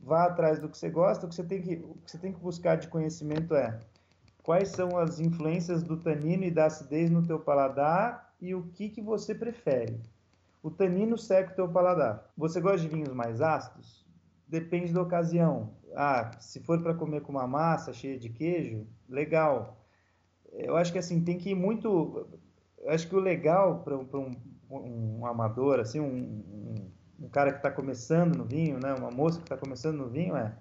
vá atrás do que você gosta. O que você tem que, o que você tem que buscar de conhecimento é quais são as influências do tanino e da acidez no teu paladar e o que, que você prefere. O tanino seca o teu paladar. Você gosta de vinhos mais ácidos? Depende da ocasião. Ah, se for para comer com uma massa cheia de queijo, legal. Eu acho que assim tem que ir muito. Eu acho que o legal para um, um, amador, assim, um, um, um cara que está começando no vinho, né, uma moça que está começando no vinho, é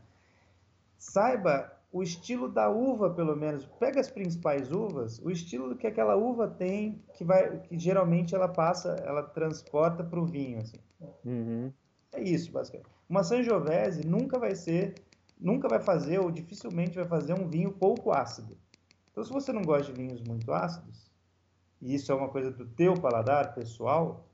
saiba o estilo da uva, pelo menos, pega as principais uvas, o estilo que aquela uva tem, que vai, que geralmente ela passa, ela transporta para o vinho, assim. Uhum. É isso, basicamente. Uma Sangiovese nunca vai ser, nunca vai fazer ou dificilmente vai fazer um vinho pouco ácido. Então, se você não gosta de vinhos muito ácidos, e isso é uma coisa do teu paladar pessoal,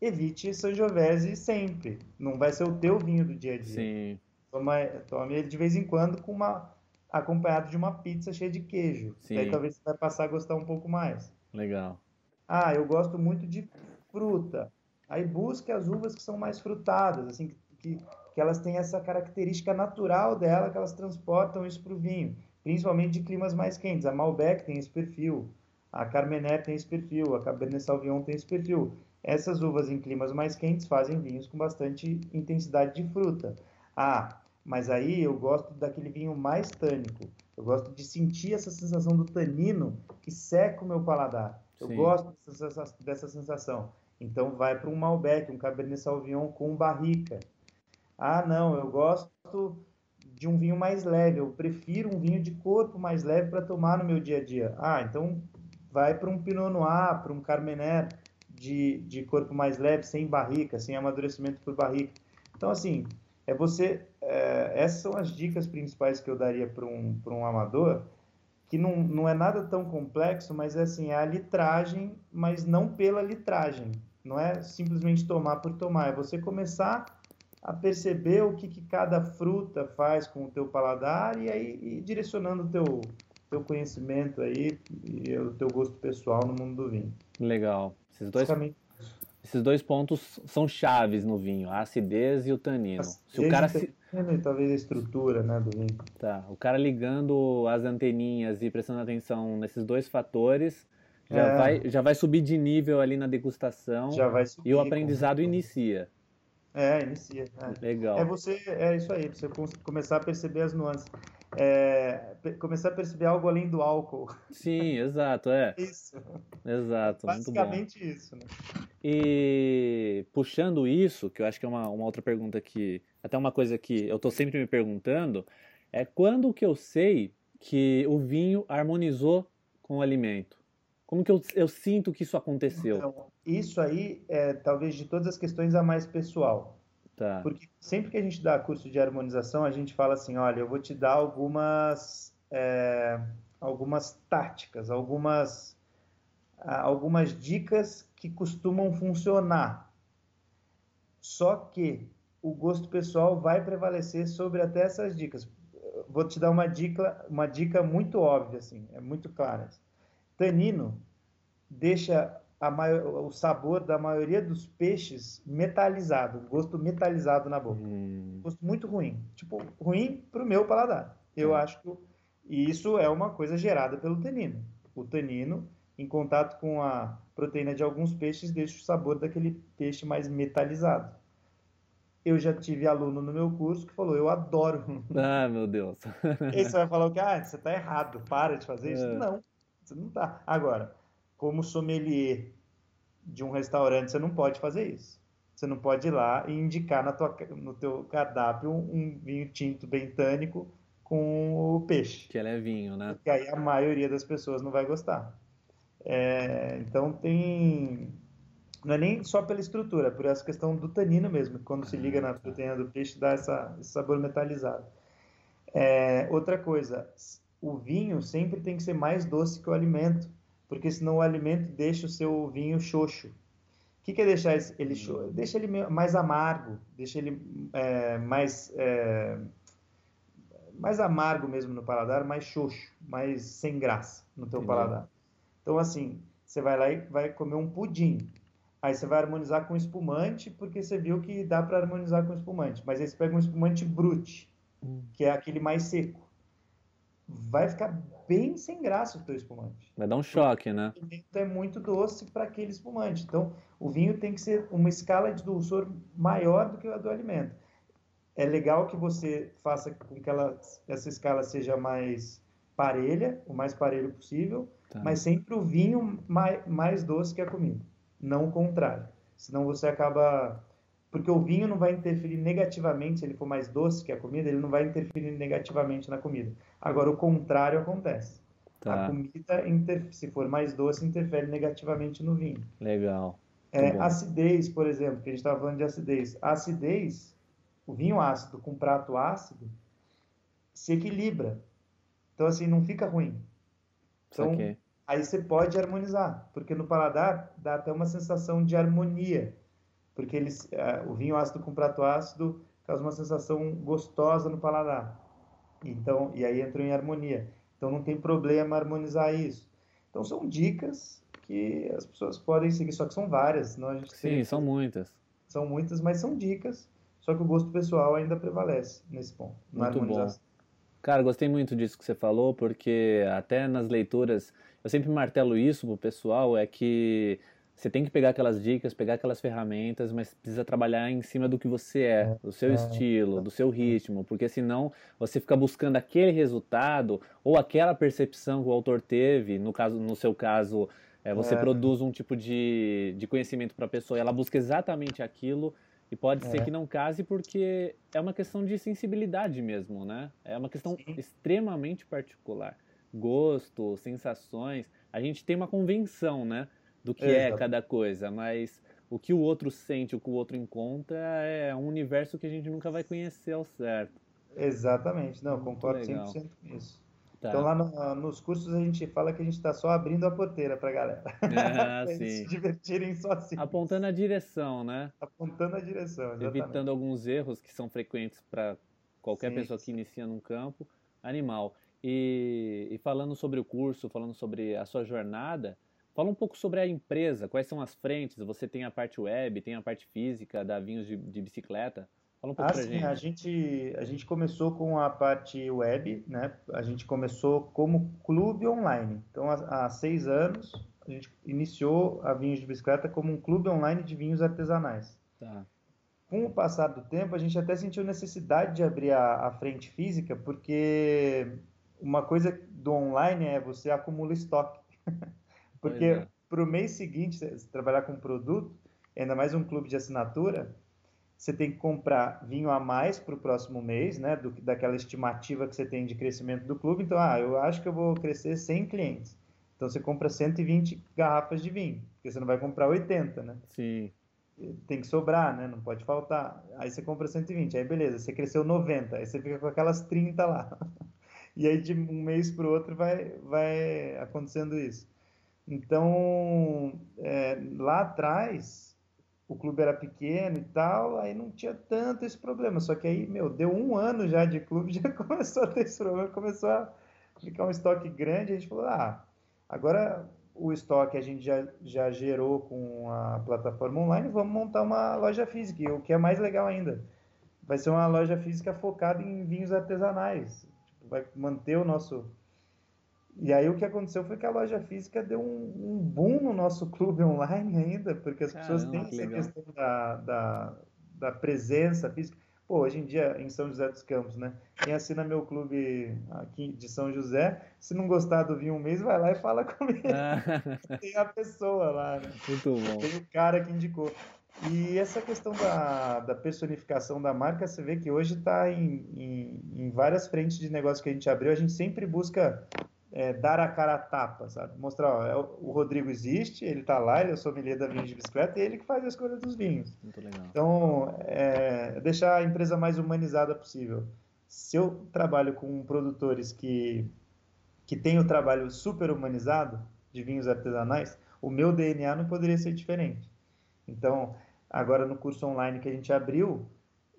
evite Sangiovese sempre. Não vai ser o teu vinho do dia a dia. Sim. Toma, tome ele de vez em quando com uma acompanhado de uma pizza cheia de queijo. Sim. Aí talvez você vai passar a gostar um pouco mais. Legal. Ah, eu gosto muito de fruta. Aí busque as uvas que são mais frutadas, assim, que, que elas têm essa característica natural dela, que elas transportam isso para o vinho, principalmente de climas mais quentes. A Malbec tem esse perfil, a Carmener tem esse perfil, a Cabernet Sauvignon tem esse perfil. Essas uvas em climas mais quentes fazem vinhos com bastante intensidade de fruta. Ah, mas aí eu gosto daquele vinho mais tânico. Eu gosto de sentir essa sensação do tanino que seca o meu paladar. Eu Sim. gosto dessa, dessa sensação. Então vai para um Malbec, um Cabernet Sauvignon com barrica. Ah, não, eu gosto de um vinho mais leve. Eu prefiro um vinho de corpo mais leve para tomar no meu dia a dia. Ah, então vai para um Pinot Noir, para um Carmener de, de corpo mais leve, sem barrica, sem amadurecimento por barrica. Então, assim, é você. É, essas são as dicas principais que eu daria para um, um amador, que não, não é nada tão complexo, mas é assim, é a litragem, mas não pela litragem. Não é simplesmente tomar por tomar, é você começar a perceber o que, que cada fruta faz com o teu paladar e aí ir direcionando o teu, teu conhecimento aí e o teu gosto pessoal no mundo do vinho. Legal. Esses dois, esses dois pontos são chaves no vinho, a acidez e o tanino. Acidez se o cara se... e talvez a estrutura né, do vinho. Tá, o cara ligando as anteninhas e prestando atenção nesses dois fatores, já, é. vai, já vai subir de nível ali na degustação já vai subir, e o aprendizado inicia. É, inicia. É. Legal. É você, é isso aí, você começar a perceber as nuances. É, começar a perceber algo além do álcool. Sim, exato, é. Isso. Exato, Basicamente isso, né? E puxando isso, que eu acho que é uma, uma outra pergunta que, até uma coisa que eu estou sempre me perguntando, é quando que eu sei que o vinho harmonizou com o alimento? Como que eu, eu sinto que isso aconteceu? Então, isso aí é talvez de todas as questões a mais pessoal. Tá. Porque sempre que a gente dá curso de harmonização, a gente fala assim, olha, eu vou te dar algumas, é, algumas táticas, algumas, algumas dicas que costumam funcionar. Só que o gosto pessoal vai prevalecer sobre até essas dicas. Vou te dar uma dica, uma dica muito óbvia, assim, é muito clara. Tanino deixa maior, o sabor da maioria dos peixes metalizado, gosto metalizado na boca. Hum. Gosto muito ruim. Tipo, ruim pro meu paladar. Eu hum. acho que. Isso é uma coisa gerada pelo tanino. O tanino, em contato com a proteína de alguns peixes, deixa o sabor daquele peixe mais metalizado. Eu já tive aluno no meu curso que falou, eu adoro. Ah, meu Deus. E você vai falar o que? Ah, você está errado, para de fazer isso. É. Não, você não tá. Agora, como sommelier de um restaurante, você não pode fazer isso. Você não pode ir lá e indicar na tua, no teu cardápio um vinho tinto bentânico com o peixe. Que é vinho, né? Porque aí a maioria das pessoas não vai gostar. É, então tem... Não é nem só pela estrutura, é por essa questão do tanino mesmo. Quando se liga na proteína do peixe, dá essa, esse sabor metalizado. É, outra coisa, o vinho sempre tem que ser mais doce que o alimento porque senão o alimento deixa o seu vinho xoxo. O que, que é deixar ele xoxo? Deixa ele mais amargo, deixa ele é, mais, é, mais amargo mesmo no paladar, mais xoxo, mais sem graça no teu Entendi. paladar. Então, assim, você vai lá e vai comer um pudim. Aí você vai harmonizar com espumante, porque você viu que dá para harmonizar com espumante. Mas aí você pega um espumante brute, hum. que é aquele mais seco vai ficar bem sem graça o teu espumante. Vai dar um choque, né? O vinho é muito doce para aquele espumante. Então, o vinho tem que ser uma escala de dulçor maior do que a do alimento. É legal que você faça com que ela, essa escala seja mais parelha, o mais parelho possível, tá. mas sempre o vinho mais, mais doce que a comida, não o contrário. Senão você acaba porque o vinho não vai interferir negativamente, se ele for mais doce que a comida, ele não vai interferir negativamente na comida. Agora, o contrário acontece. Tá. A comida, se for mais doce, interfere negativamente no vinho. Legal. É, acidez, por exemplo, que a gente estava falando de acidez. A acidez, o vinho ácido com prato ácido, se equilibra. Então, assim, não fica ruim. Então, aí você pode harmonizar, porque no paladar dá até uma sensação de harmonia porque eles, uh, o vinho ácido com prato ácido causa uma sensação gostosa no paladar. Então, e aí entra em harmonia. Então não tem problema harmonizar isso. Então são dicas que as pessoas podem seguir, só que são várias, não a gente Sim, são muitas. São muitas, mas são dicas. Só que o gosto pessoal ainda prevalece nesse ponto. Muito bom. Cara, gostei muito disso que você falou, porque até nas leituras, eu sempre martelo isso pro pessoal, é que você tem que pegar aquelas dicas, pegar aquelas ferramentas, mas precisa trabalhar em cima do que você é, do seu estilo, do seu ritmo, porque senão você fica buscando aquele resultado ou aquela percepção que o autor teve, no caso, no seu caso, é, você é. produz um tipo de, de conhecimento para a pessoa e ela busca exatamente aquilo e pode é. ser que não case porque é uma questão de sensibilidade mesmo, né? É uma questão Sim. extremamente particular. Gosto, sensações, a gente tem uma convenção, né? Do que é, é cada coisa, mas o que o outro sente, o que o outro encontra é um universo que a gente nunca vai conhecer ao certo. Exatamente, não, concordo legal. 100% com isso. Tá. Então lá no, nos cursos a gente fala que a gente está só abrindo a porteira para a galera. Ah, pra sim. se divertirem sozinhos. Apontando a direção, né? Apontando a direção, exatamente. Evitando alguns erros que são frequentes para qualquer sim, pessoa que inicia num campo animal. E, e falando sobre o curso, falando sobre a sua jornada, Fala um pouco sobre a empresa, quais são as frentes? Você tem a parte web, tem a parte física da Vinhos de, de Bicicleta. Fala um pouco ah, pra sim, gente. A gente. A gente começou com a parte web, né? A gente começou como clube online. Então, há, há seis anos, a gente iniciou a Vinhos de Bicicleta como um clube online de vinhos artesanais. Tá. com o passar do tempo, a gente até sentiu necessidade de abrir a, a frente física, porque uma coisa do online é você acumula estoque. porque é. para o mês seguinte, você trabalhar com produto, ainda mais um clube de assinatura, você tem que comprar vinho a mais para o próximo mês, né, do, daquela estimativa que você tem de crescimento do clube. Então, ah, eu acho que eu vou crescer 100 clientes. Então, você compra 120 garrafas de vinho, porque você não vai comprar 80, né? Sim tem que sobrar, né? Não pode faltar. Aí você compra 120, aí beleza, você cresceu 90, aí você fica com aquelas 30 lá. E aí de um mês para o outro vai, vai acontecendo isso. Então, é, lá atrás, o clube era pequeno e tal, aí não tinha tanto esse problema. Só que aí, meu, deu um ano já de clube, já começou a ter esse problema, começou a ficar um estoque grande, a gente falou, ah, agora o estoque a gente já, já gerou com a plataforma online, vamos montar uma loja física. O que é mais legal ainda, vai ser uma loja física focada em vinhos artesanais. Vai manter o nosso. E aí o que aconteceu foi que a loja física deu um, um boom no nosso clube online ainda, porque as Caramba, pessoas têm essa legal. questão da, da, da presença física. Pô, hoje em dia, em São José dos Campos, né? Quem assina meu clube aqui de São José, se não gostar do vinho um mês, vai lá e fala comigo. Ah. Tem a pessoa lá, né? Muito bom. Tem o cara que indicou. E essa questão da, da personificação da marca, você vê que hoje está em, em, em várias frentes de negócio que a gente abriu, a gente sempre busca é, dar a cara a tapa, sabe? Mostrar, ó, é, o Rodrigo existe, ele está lá, ele é o sommelier da vinho de bicicleta e ele que faz a escolha dos vinhos. Muito legal. Então, é, deixar a empresa mais humanizada possível. Se eu trabalho com produtores que, que têm o trabalho super humanizado de vinhos artesanais, o meu DNA não poderia ser diferente. Então, agora no curso online que a gente abriu,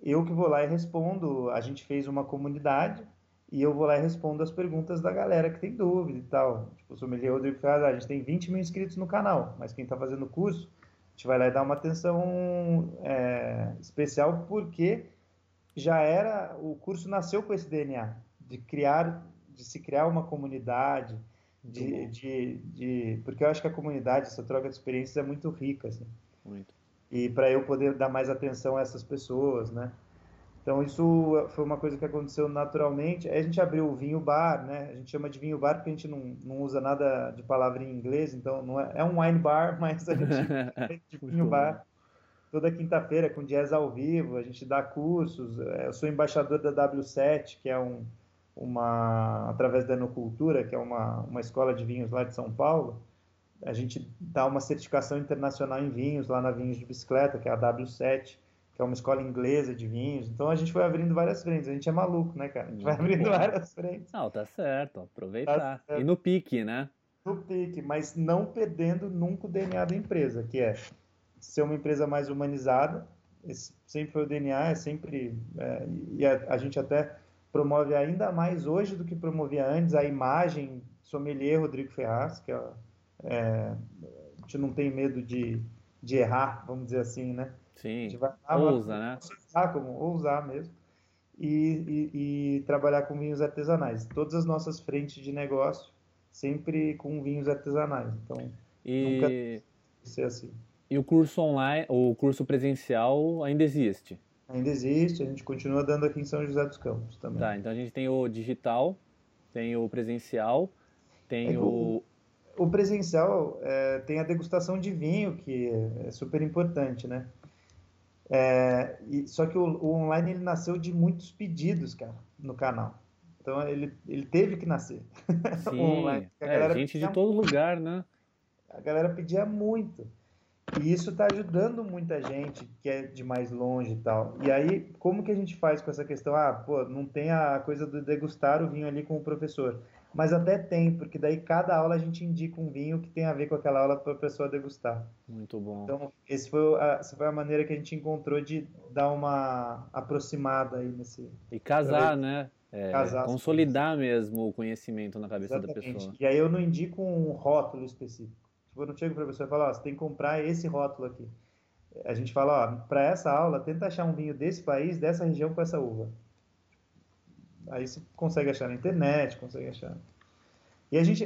eu que vou lá e respondo, a gente fez uma comunidade, e eu vou lá e respondo as perguntas da galera que tem dúvida e tal. Tipo, o sommelier Rodrigo Ferraz, a gente tem 20 mil inscritos no canal, mas quem está fazendo o curso, a gente vai lá e dar uma atenção é, especial porque já era, o curso nasceu com esse DNA, de criar, de se criar uma comunidade, de, de, de, porque eu acho que a comunidade, essa troca de experiências é muito rica, assim. Muito. E para eu poder dar mais atenção a essas pessoas, né? Então isso foi uma coisa que aconteceu naturalmente. Aí a gente abriu o vinho bar, né? A gente chama de vinho bar porque a gente não, não usa nada de palavra em inglês, então não é, é um wine bar, mas a gente chama de vinho bar. Toda quinta-feira com jazz ao vivo, a gente dá cursos. É, eu sou embaixador da W7, que é um, uma através da Enocultura, que é uma, uma escola de vinhos lá de São Paulo. A gente dá uma certificação internacional em vinhos lá na Vinhos de Bicicleta, que é a W7 que é uma escola inglesa de vinhos. Então a gente foi abrindo várias frentes. A gente é maluco, né, cara? A gente vai abrindo várias frentes. Não, tá certo. Aproveitar. Tá certo. E no pique, né? No pique, mas não perdendo nunca o DNA da empresa, que é ser uma empresa mais humanizada. Esse sempre foi o DNA, é sempre. É, e a, a, gente até promove ainda mais hoje do que promovia antes a imagem sommelier Rodrigo Ferraz, que é, é, a gente não tem medo de, de errar, vamos dizer assim, né? Sim, a gente vai lá, ousa, né? Usar, como ousar mesmo. E, e, e, trabalhar com vinhos artesanais. Todas as nossas frentes de negócio sempre com vinhos artesanais. Então, e... nunca ser assim. E o curso online, o curso presencial ainda existe? Ainda existe, a gente continua dando aqui em São José dos Campos também. Tá, então a gente tem o digital, tem o presencial, tem é, o... o... presencial é, tem a degustação de vinho, que é super importante, né? É, e, só que o, o, online ele nasceu de muitos pedidos, cara, no canal. Então ele, ele teve que nascer. Sim, online, é, gente de todo muito. lugar, né? A galera pedia muito. E isso está ajudando muita gente que é de mais longe e tal. E aí, como que a gente faz com essa questão? Ah, pô, não tem a coisa do degustar o vinho ali com o professor. Mas até tem, porque daí cada aula a gente indica um vinho que tem a ver com aquela aula para a pessoa degustar. Muito bom. Então, esse foi a, essa foi a maneira que a gente encontrou de dar uma aproximada aí nesse. E casar, né? É, casar, consolidar mesmo o conhecimento na cabeça Exatamente. da pessoa. E aí eu não indico um rótulo específico. Tipo, eu não chego para a pessoa e falo, ó, você tem que comprar esse rótulo aqui. A gente fala, ó, para essa aula, tenta achar um vinho desse país, dessa região com essa uva. Aí você consegue achar na internet, consegue achar. E a gente,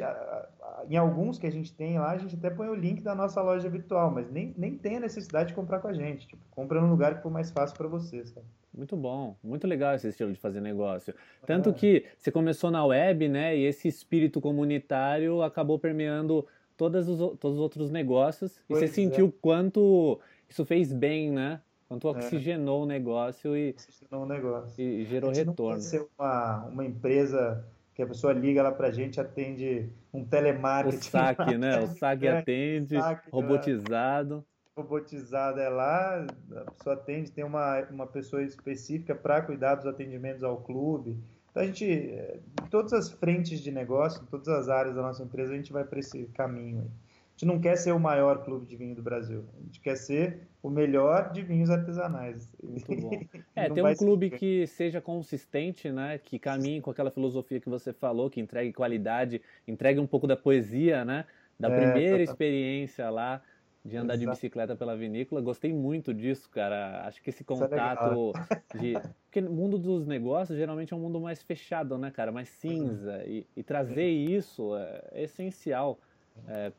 em alguns que a gente tem lá, a gente até põe o link da nossa loja virtual, mas nem, nem tem a necessidade de comprar com a gente. Tipo, compra num lugar que for mais fácil para você, sabe? Muito bom, muito legal esse estilo de fazer negócio. Tanto que você começou na web, né? E esse espírito comunitário acabou permeando todos os, todos os outros negócios. Pois e você é. sentiu quanto isso fez bem, né? É. oxigenou é. o negócio e, oxigenou o negócio. e gerou a gente retorno. Não ser uma, uma empresa que a pessoa liga lá pra gente, atende um telemarketing. O saque, né? O saque é, atende, saque, robotizado. Né? Robotizado é lá, a pessoa atende, tem uma, uma pessoa específica para cuidar dos atendimentos ao clube. Então a gente, em todas as frentes de negócio, em todas as áreas da nossa empresa, a gente vai para esse caminho. Aí. A gente não quer ser o maior clube de vinho do Brasil, a gente quer ser o melhor de vinhos artesanais. Muito bom. É, ter um clube ser... que seja consistente, né? Que caminhe com aquela filosofia que você falou, que entregue qualidade, entregue um pouco da poesia, né? Da é, primeira tá, tá. experiência lá de andar Exato. de bicicleta pela vinícola. Gostei muito disso, cara. Acho que esse é contato é de. Porque o mundo dos negócios geralmente é um mundo mais fechado, né, cara? Mais cinza. E, e trazer isso é, é essencial é,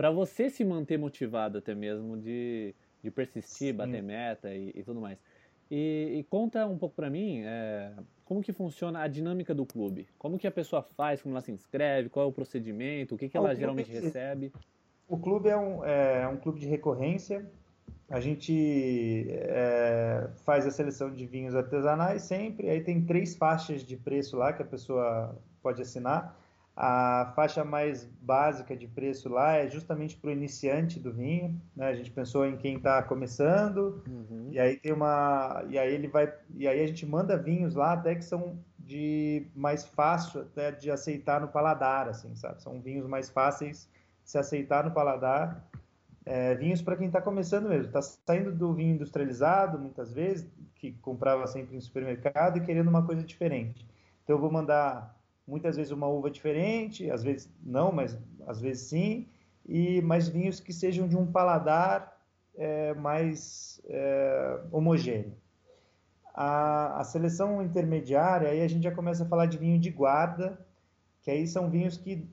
para você se manter motivado até mesmo de de persistir, Sim. bater meta e, e, tudo mais. E, e conta um pouco para mim é, como que funciona a dinâmica do clube. Como que a pessoa faz, como ela se inscreve, qual é o procedimento, o que, que ela geralmente recebe. O clube é um, é um clube de recorrência. A gente é, faz a seleção de vinhos artesanais sempre. Aí tem três faixas de preço lá que a pessoa pode assinar. A faixa mais básica de preço lá é justamente para o iniciante do vinho. Né? A gente pensou em quem está começando uhum. e aí tem uma e aí ele vai e aí a gente manda vinhos lá até que são de mais fácil até de aceitar no paladar, assim, sabe? São vinhos mais fáceis de se aceitar no paladar. É, vinhos para quem está começando mesmo, está saindo do vinho industrializado muitas vezes, que comprava sempre em supermercado e querendo uma coisa diferente. Então eu vou mandar muitas vezes uma uva diferente, às vezes não, mas às vezes sim, e mais vinhos que sejam de um paladar é, mais é, homogêneo. A, a, seleção intermediária, aí a gente já começa a falar de vinho de guarda, que aí são vinhos que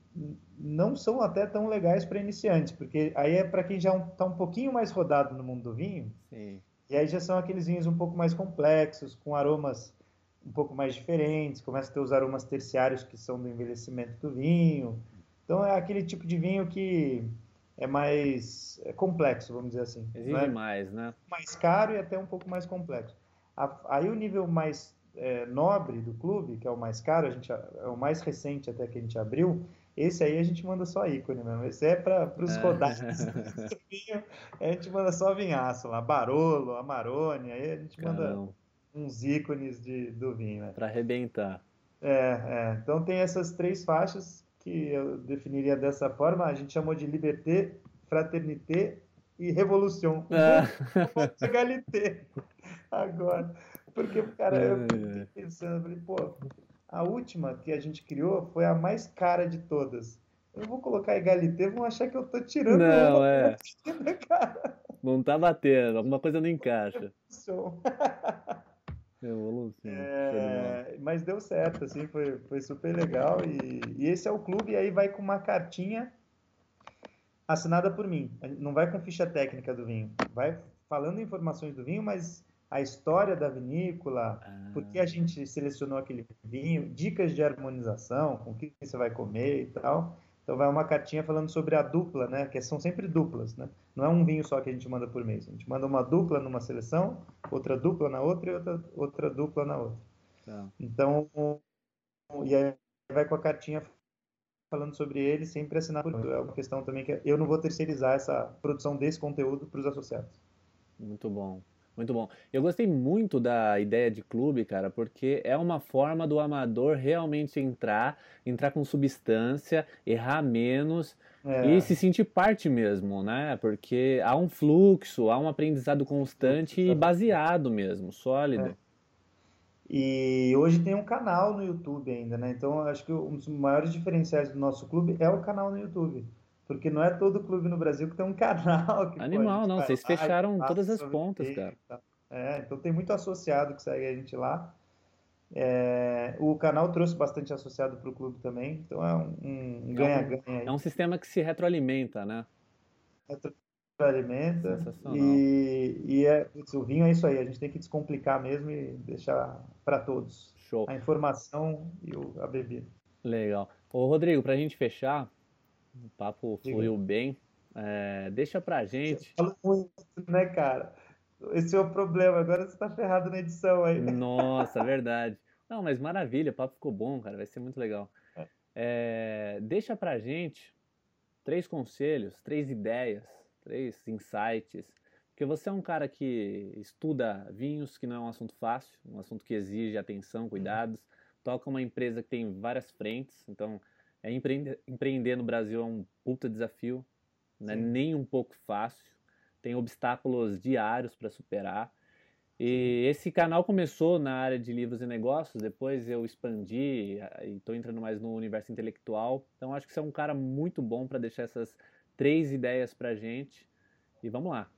não são até tão legais para iniciantes, porque aí é para quem já está um, um pouquinho mais rodado no mundo do vinho, sim. e aí já são aqueles vinhos um pouco mais complexos, com aromas um pouco mais diferentes, começa a ter os aromas terciários que são do envelhecimento do vinho. Então é aquele tipo de vinho que é mais é complexo, vamos dizer assim. Exige é? mais, né? Mais caro e até um pouco mais complexo. Aí o nível mais é, nobre do clube, que é o mais caro, a gente, é o mais recente até que a gente abriu, esse aí a gente manda só ícone mesmo. Esse é para os é. rodados a gente manda só vinhaço lá, Barolo, Amarone, aí a gente manda uns ícones de, do vinho. Né? Para arrebentar. É, é, então tem essas três faixas que eu definiria dessa forma. A gente chamou de liberté, fraternité e revolução. É. Egalité agora. Porque, cara, eu fiquei pensando, falei, pô, a última que a gente criou foi a mais cara de todas. Eu vou colocar egalité, vão achar que eu tô tirando Não, é. Não tá batendo, alguma coisa não encaixa. Evolução. É, mas deu certo, assim, foi, foi super legal. E, e esse é o clube, e aí vai com uma cartinha assinada por mim. Não vai com ficha técnica do vinho. Vai falando informações do vinho, mas a história da vinícola, ah. por que a gente selecionou aquele vinho, dicas de harmonização, com o que você vai comer e tal. Então vai uma cartinha falando sobre a dupla, né? Que são sempre duplas, né? Não é um vinho só que a gente manda por mês. A gente manda uma dupla numa seleção, outra dupla na outra e outra, outra dupla na outra. Tá. Então, e aí vai com a cartinha falando sobre ele, sempre assinar por É uma questão também que eu não vou terceirizar essa produção desse conteúdo para os associados. Muito bom. Muito bom. Eu gostei muito da ideia de clube, cara, porque é uma forma do amador realmente entrar, entrar com substância, errar menos é. e se sentir parte mesmo, né? Porque há um fluxo, há um aprendizado constante e baseado mesmo, sólido. É. E hoje tem um canal no YouTube ainda, né? Então acho que um dos maiores diferenciais do nosso clube é o canal no YouTube. Porque não é todo clube no Brasil que tem um canal. Que, Animal, não. Vocês fecharam todas as pontas, cara. É, então tem muito associado que segue a gente lá. É, o canal trouxe bastante associado para o clube também, então é um ganha-ganha. É, um, é um sistema que se retroalimenta, né? Retroalimenta. E, e é, o vinho é isso aí, a gente tem que descomplicar mesmo e deixar para todos. Show. A informação e o, a bebida. Legal. Ô, Rodrigo, para a gente fechar, o papo fluiu bem. É, deixa pra gente. Fala muito, né, cara? Esse é o problema. Agora você tá ferrado na edição aí. Nossa, verdade. Não, mas maravilha, o papo ficou bom, cara. Vai ser muito legal. É. É, deixa pra gente três conselhos, três ideias, três insights. Porque você é um cara que estuda vinhos, que não é um assunto fácil, um assunto que exige atenção, cuidados. Toca uma empresa que tem várias frentes, então é empreender, empreender no Brasil é um puta desafio, não é nem um pouco fácil tem obstáculos diários para superar. E esse canal começou na área de livros e negócios, depois eu expandi e estou entrando mais no universo intelectual. Então acho que você é um cara muito bom para deixar essas três ideias para gente. E vamos lá.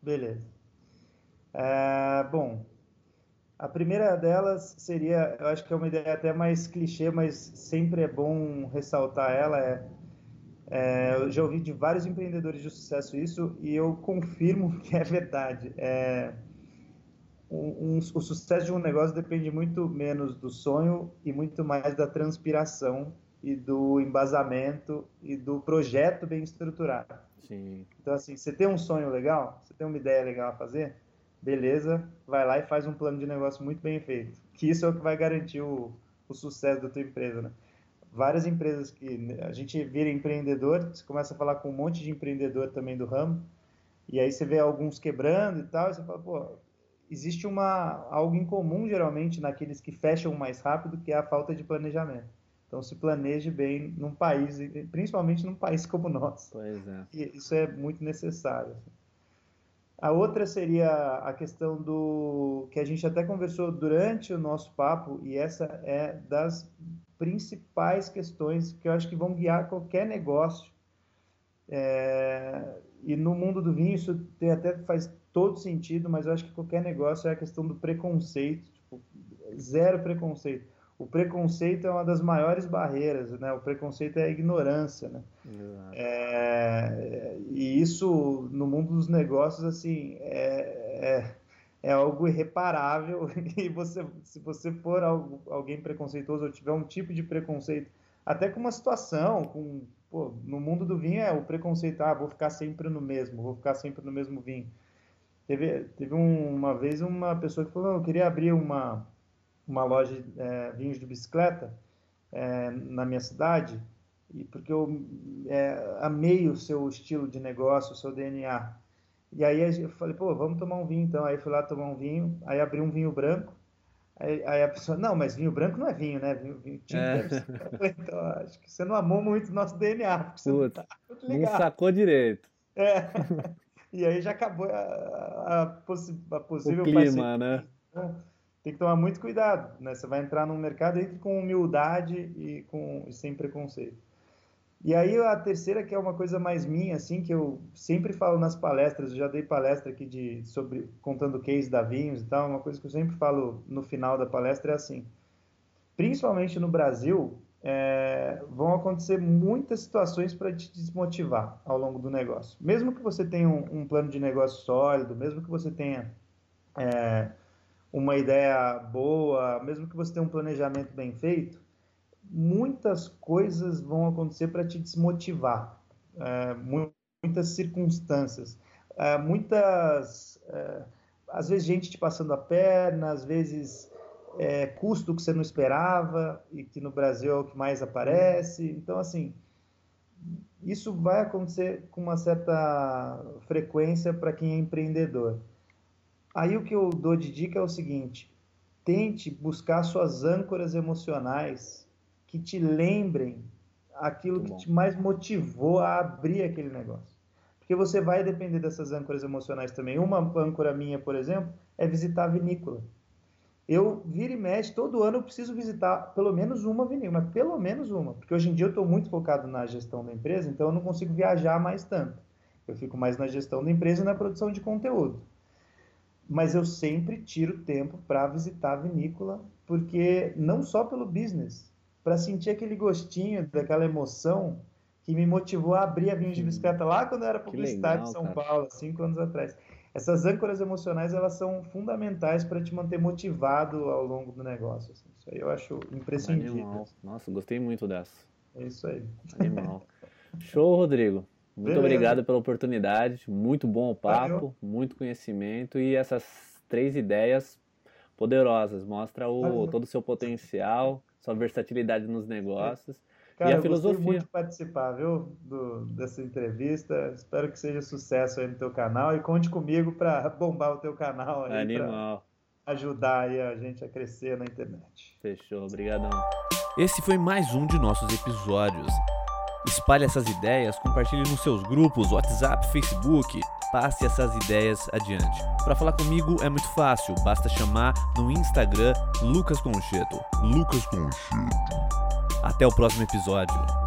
Beleza. É, bom, a primeira delas seria, eu acho que é uma ideia até mais clichê, mas sempre é bom ressaltar ela, é é, eu já ouvi de vários empreendedores de sucesso isso e eu confirmo que é verdade. É, um, um, o sucesso de um negócio depende muito menos do sonho e muito mais da transpiração e do embasamento e do projeto bem estruturado. Sim. Então, assim, você tem um sonho legal, você tem uma ideia legal a fazer, beleza, vai lá e faz um plano de negócio muito bem feito. Que isso é o que vai garantir o, o sucesso da tua empresa, né? várias empresas que a gente vira empreendedor, você começa a falar com um monte de empreendedor também do ramo, e aí você vê alguns quebrando e tal, e você fala, pô, existe uma algo em comum geralmente naqueles que fecham mais rápido, que é a falta de planejamento. Então se planeje bem num país, principalmente num país como o nosso. Pois é. E isso é muito necessário. Assim. A outra seria a questão do que a gente até conversou durante o nosso papo, e essa é das principais questões que eu acho que vão guiar qualquer negócio. É, e no mundo do vinho isso tem, até faz todo sentido, mas eu acho que qualquer negócio é a questão do preconceito, tipo, zero preconceito. O preconceito é uma das maiores barreiras, né? O preconceito é a ignorância, né? É, e isso no mundo dos negócios assim é, é é algo irreparável e você, se você for algo, alguém preconceituoso ou tiver um tipo de preconceito, até com uma situação, com, pô, no mundo do vinho é o preconceito, ah, vou ficar sempre no mesmo, vou ficar sempre no mesmo vinho. Teve, teve um, uma vez uma pessoa que falou, eu queria abrir uma, uma loja de é, vinhos de bicicleta é, na minha cidade, e porque eu é, amei o seu estilo de negócio, o seu DNA. E aí eu falei, pô, vamos tomar um vinho então. Aí fui lá tomar um vinho, aí abri um vinho branco. Aí, aí a pessoa, não, mas vinho branco não é vinho, né? Vinho, vinho tinto. É. Falei, então, acho que você não amou muito o nosso DNA. Porque você Putz, não, tá não sacou direito. É. E aí já acabou a, a, possi a possível o clima, né? Então, tem que tomar muito cuidado, né? Você vai entrar num mercado aí com humildade e, com, e sem preconceito. E aí a terceira que é uma coisa mais minha, assim, que eu sempre falo nas palestras, eu já dei palestra aqui de sobre contando case da vinhos e tal, uma coisa que eu sempre falo no final da palestra é assim, principalmente no Brasil, é, vão acontecer muitas situações para te desmotivar ao longo do negócio. Mesmo que você tenha um, um plano de negócio sólido, mesmo que você tenha é, uma ideia boa, mesmo que você tenha um planejamento bem feito, muitas coisas vão acontecer para te desmotivar, é, muitas circunstâncias, é, muitas, é, às vezes gente te passando a perna, às vezes é, custo que você não esperava e que no Brasil é o que mais aparece. Então, assim, isso vai acontecer com uma certa frequência para quem é empreendedor. Aí o que eu dou de dica é o seguinte: tente buscar suas âncoras emocionais que te lembrem aquilo que te mais motivou a abrir aquele negócio. Porque você vai depender dessas âncoras emocionais também. Uma âncora minha, por exemplo, é visitar a vinícola. Eu vira e mexe, todo ano eu preciso visitar pelo menos uma vinícola, mas pelo menos uma, porque hoje em dia eu estou muito focado na gestão da empresa, então eu não consigo viajar mais tanto. Eu fico mais na gestão da empresa e na produção de conteúdo. Mas eu sempre tiro tempo para visitar a vinícola porque não só pelo business, para sentir aquele gostinho, daquela emoção que me motivou a abrir a Vinhos de Bicicleta lá quando eu era publicitário em São cara. Paulo, cinco anos atrás. Essas âncoras emocionais elas são fundamentais para te manter motivado ao longo do negócio. Assim. Isso aí eu acho imprescindível. Animal. Nossa, gostei muito dessa. É isso aí. Animal. Show, Rodrigo. Muito Beleza. obrigado pela oportunidade. Muito bom o papo, Valeu. muito conhecimento e essas três ideias poderosas. Mostra o, todo o seu potencial, sua versatilidade nos negócios. Cara, e a filosofia. Eu muito de participar, viu, do, dessa entrevista. Espero que seja sucesso aí no teu canal e conte comigo para bombar o teu canal aí. Animal. Ajudar aí a gente a crescer na internet. Fechou, obrigadão. Esse foi mais um de nossos episódios. Espalhe essas ideias, compartilhe nos seus grupos, WhatsApp, Facebook. Passe essas ideias adiante. Para falar comigo é muito fácil, basta chamar no Instagram Lucas Concheto. Lucas Concheto. Até o próximo episódio.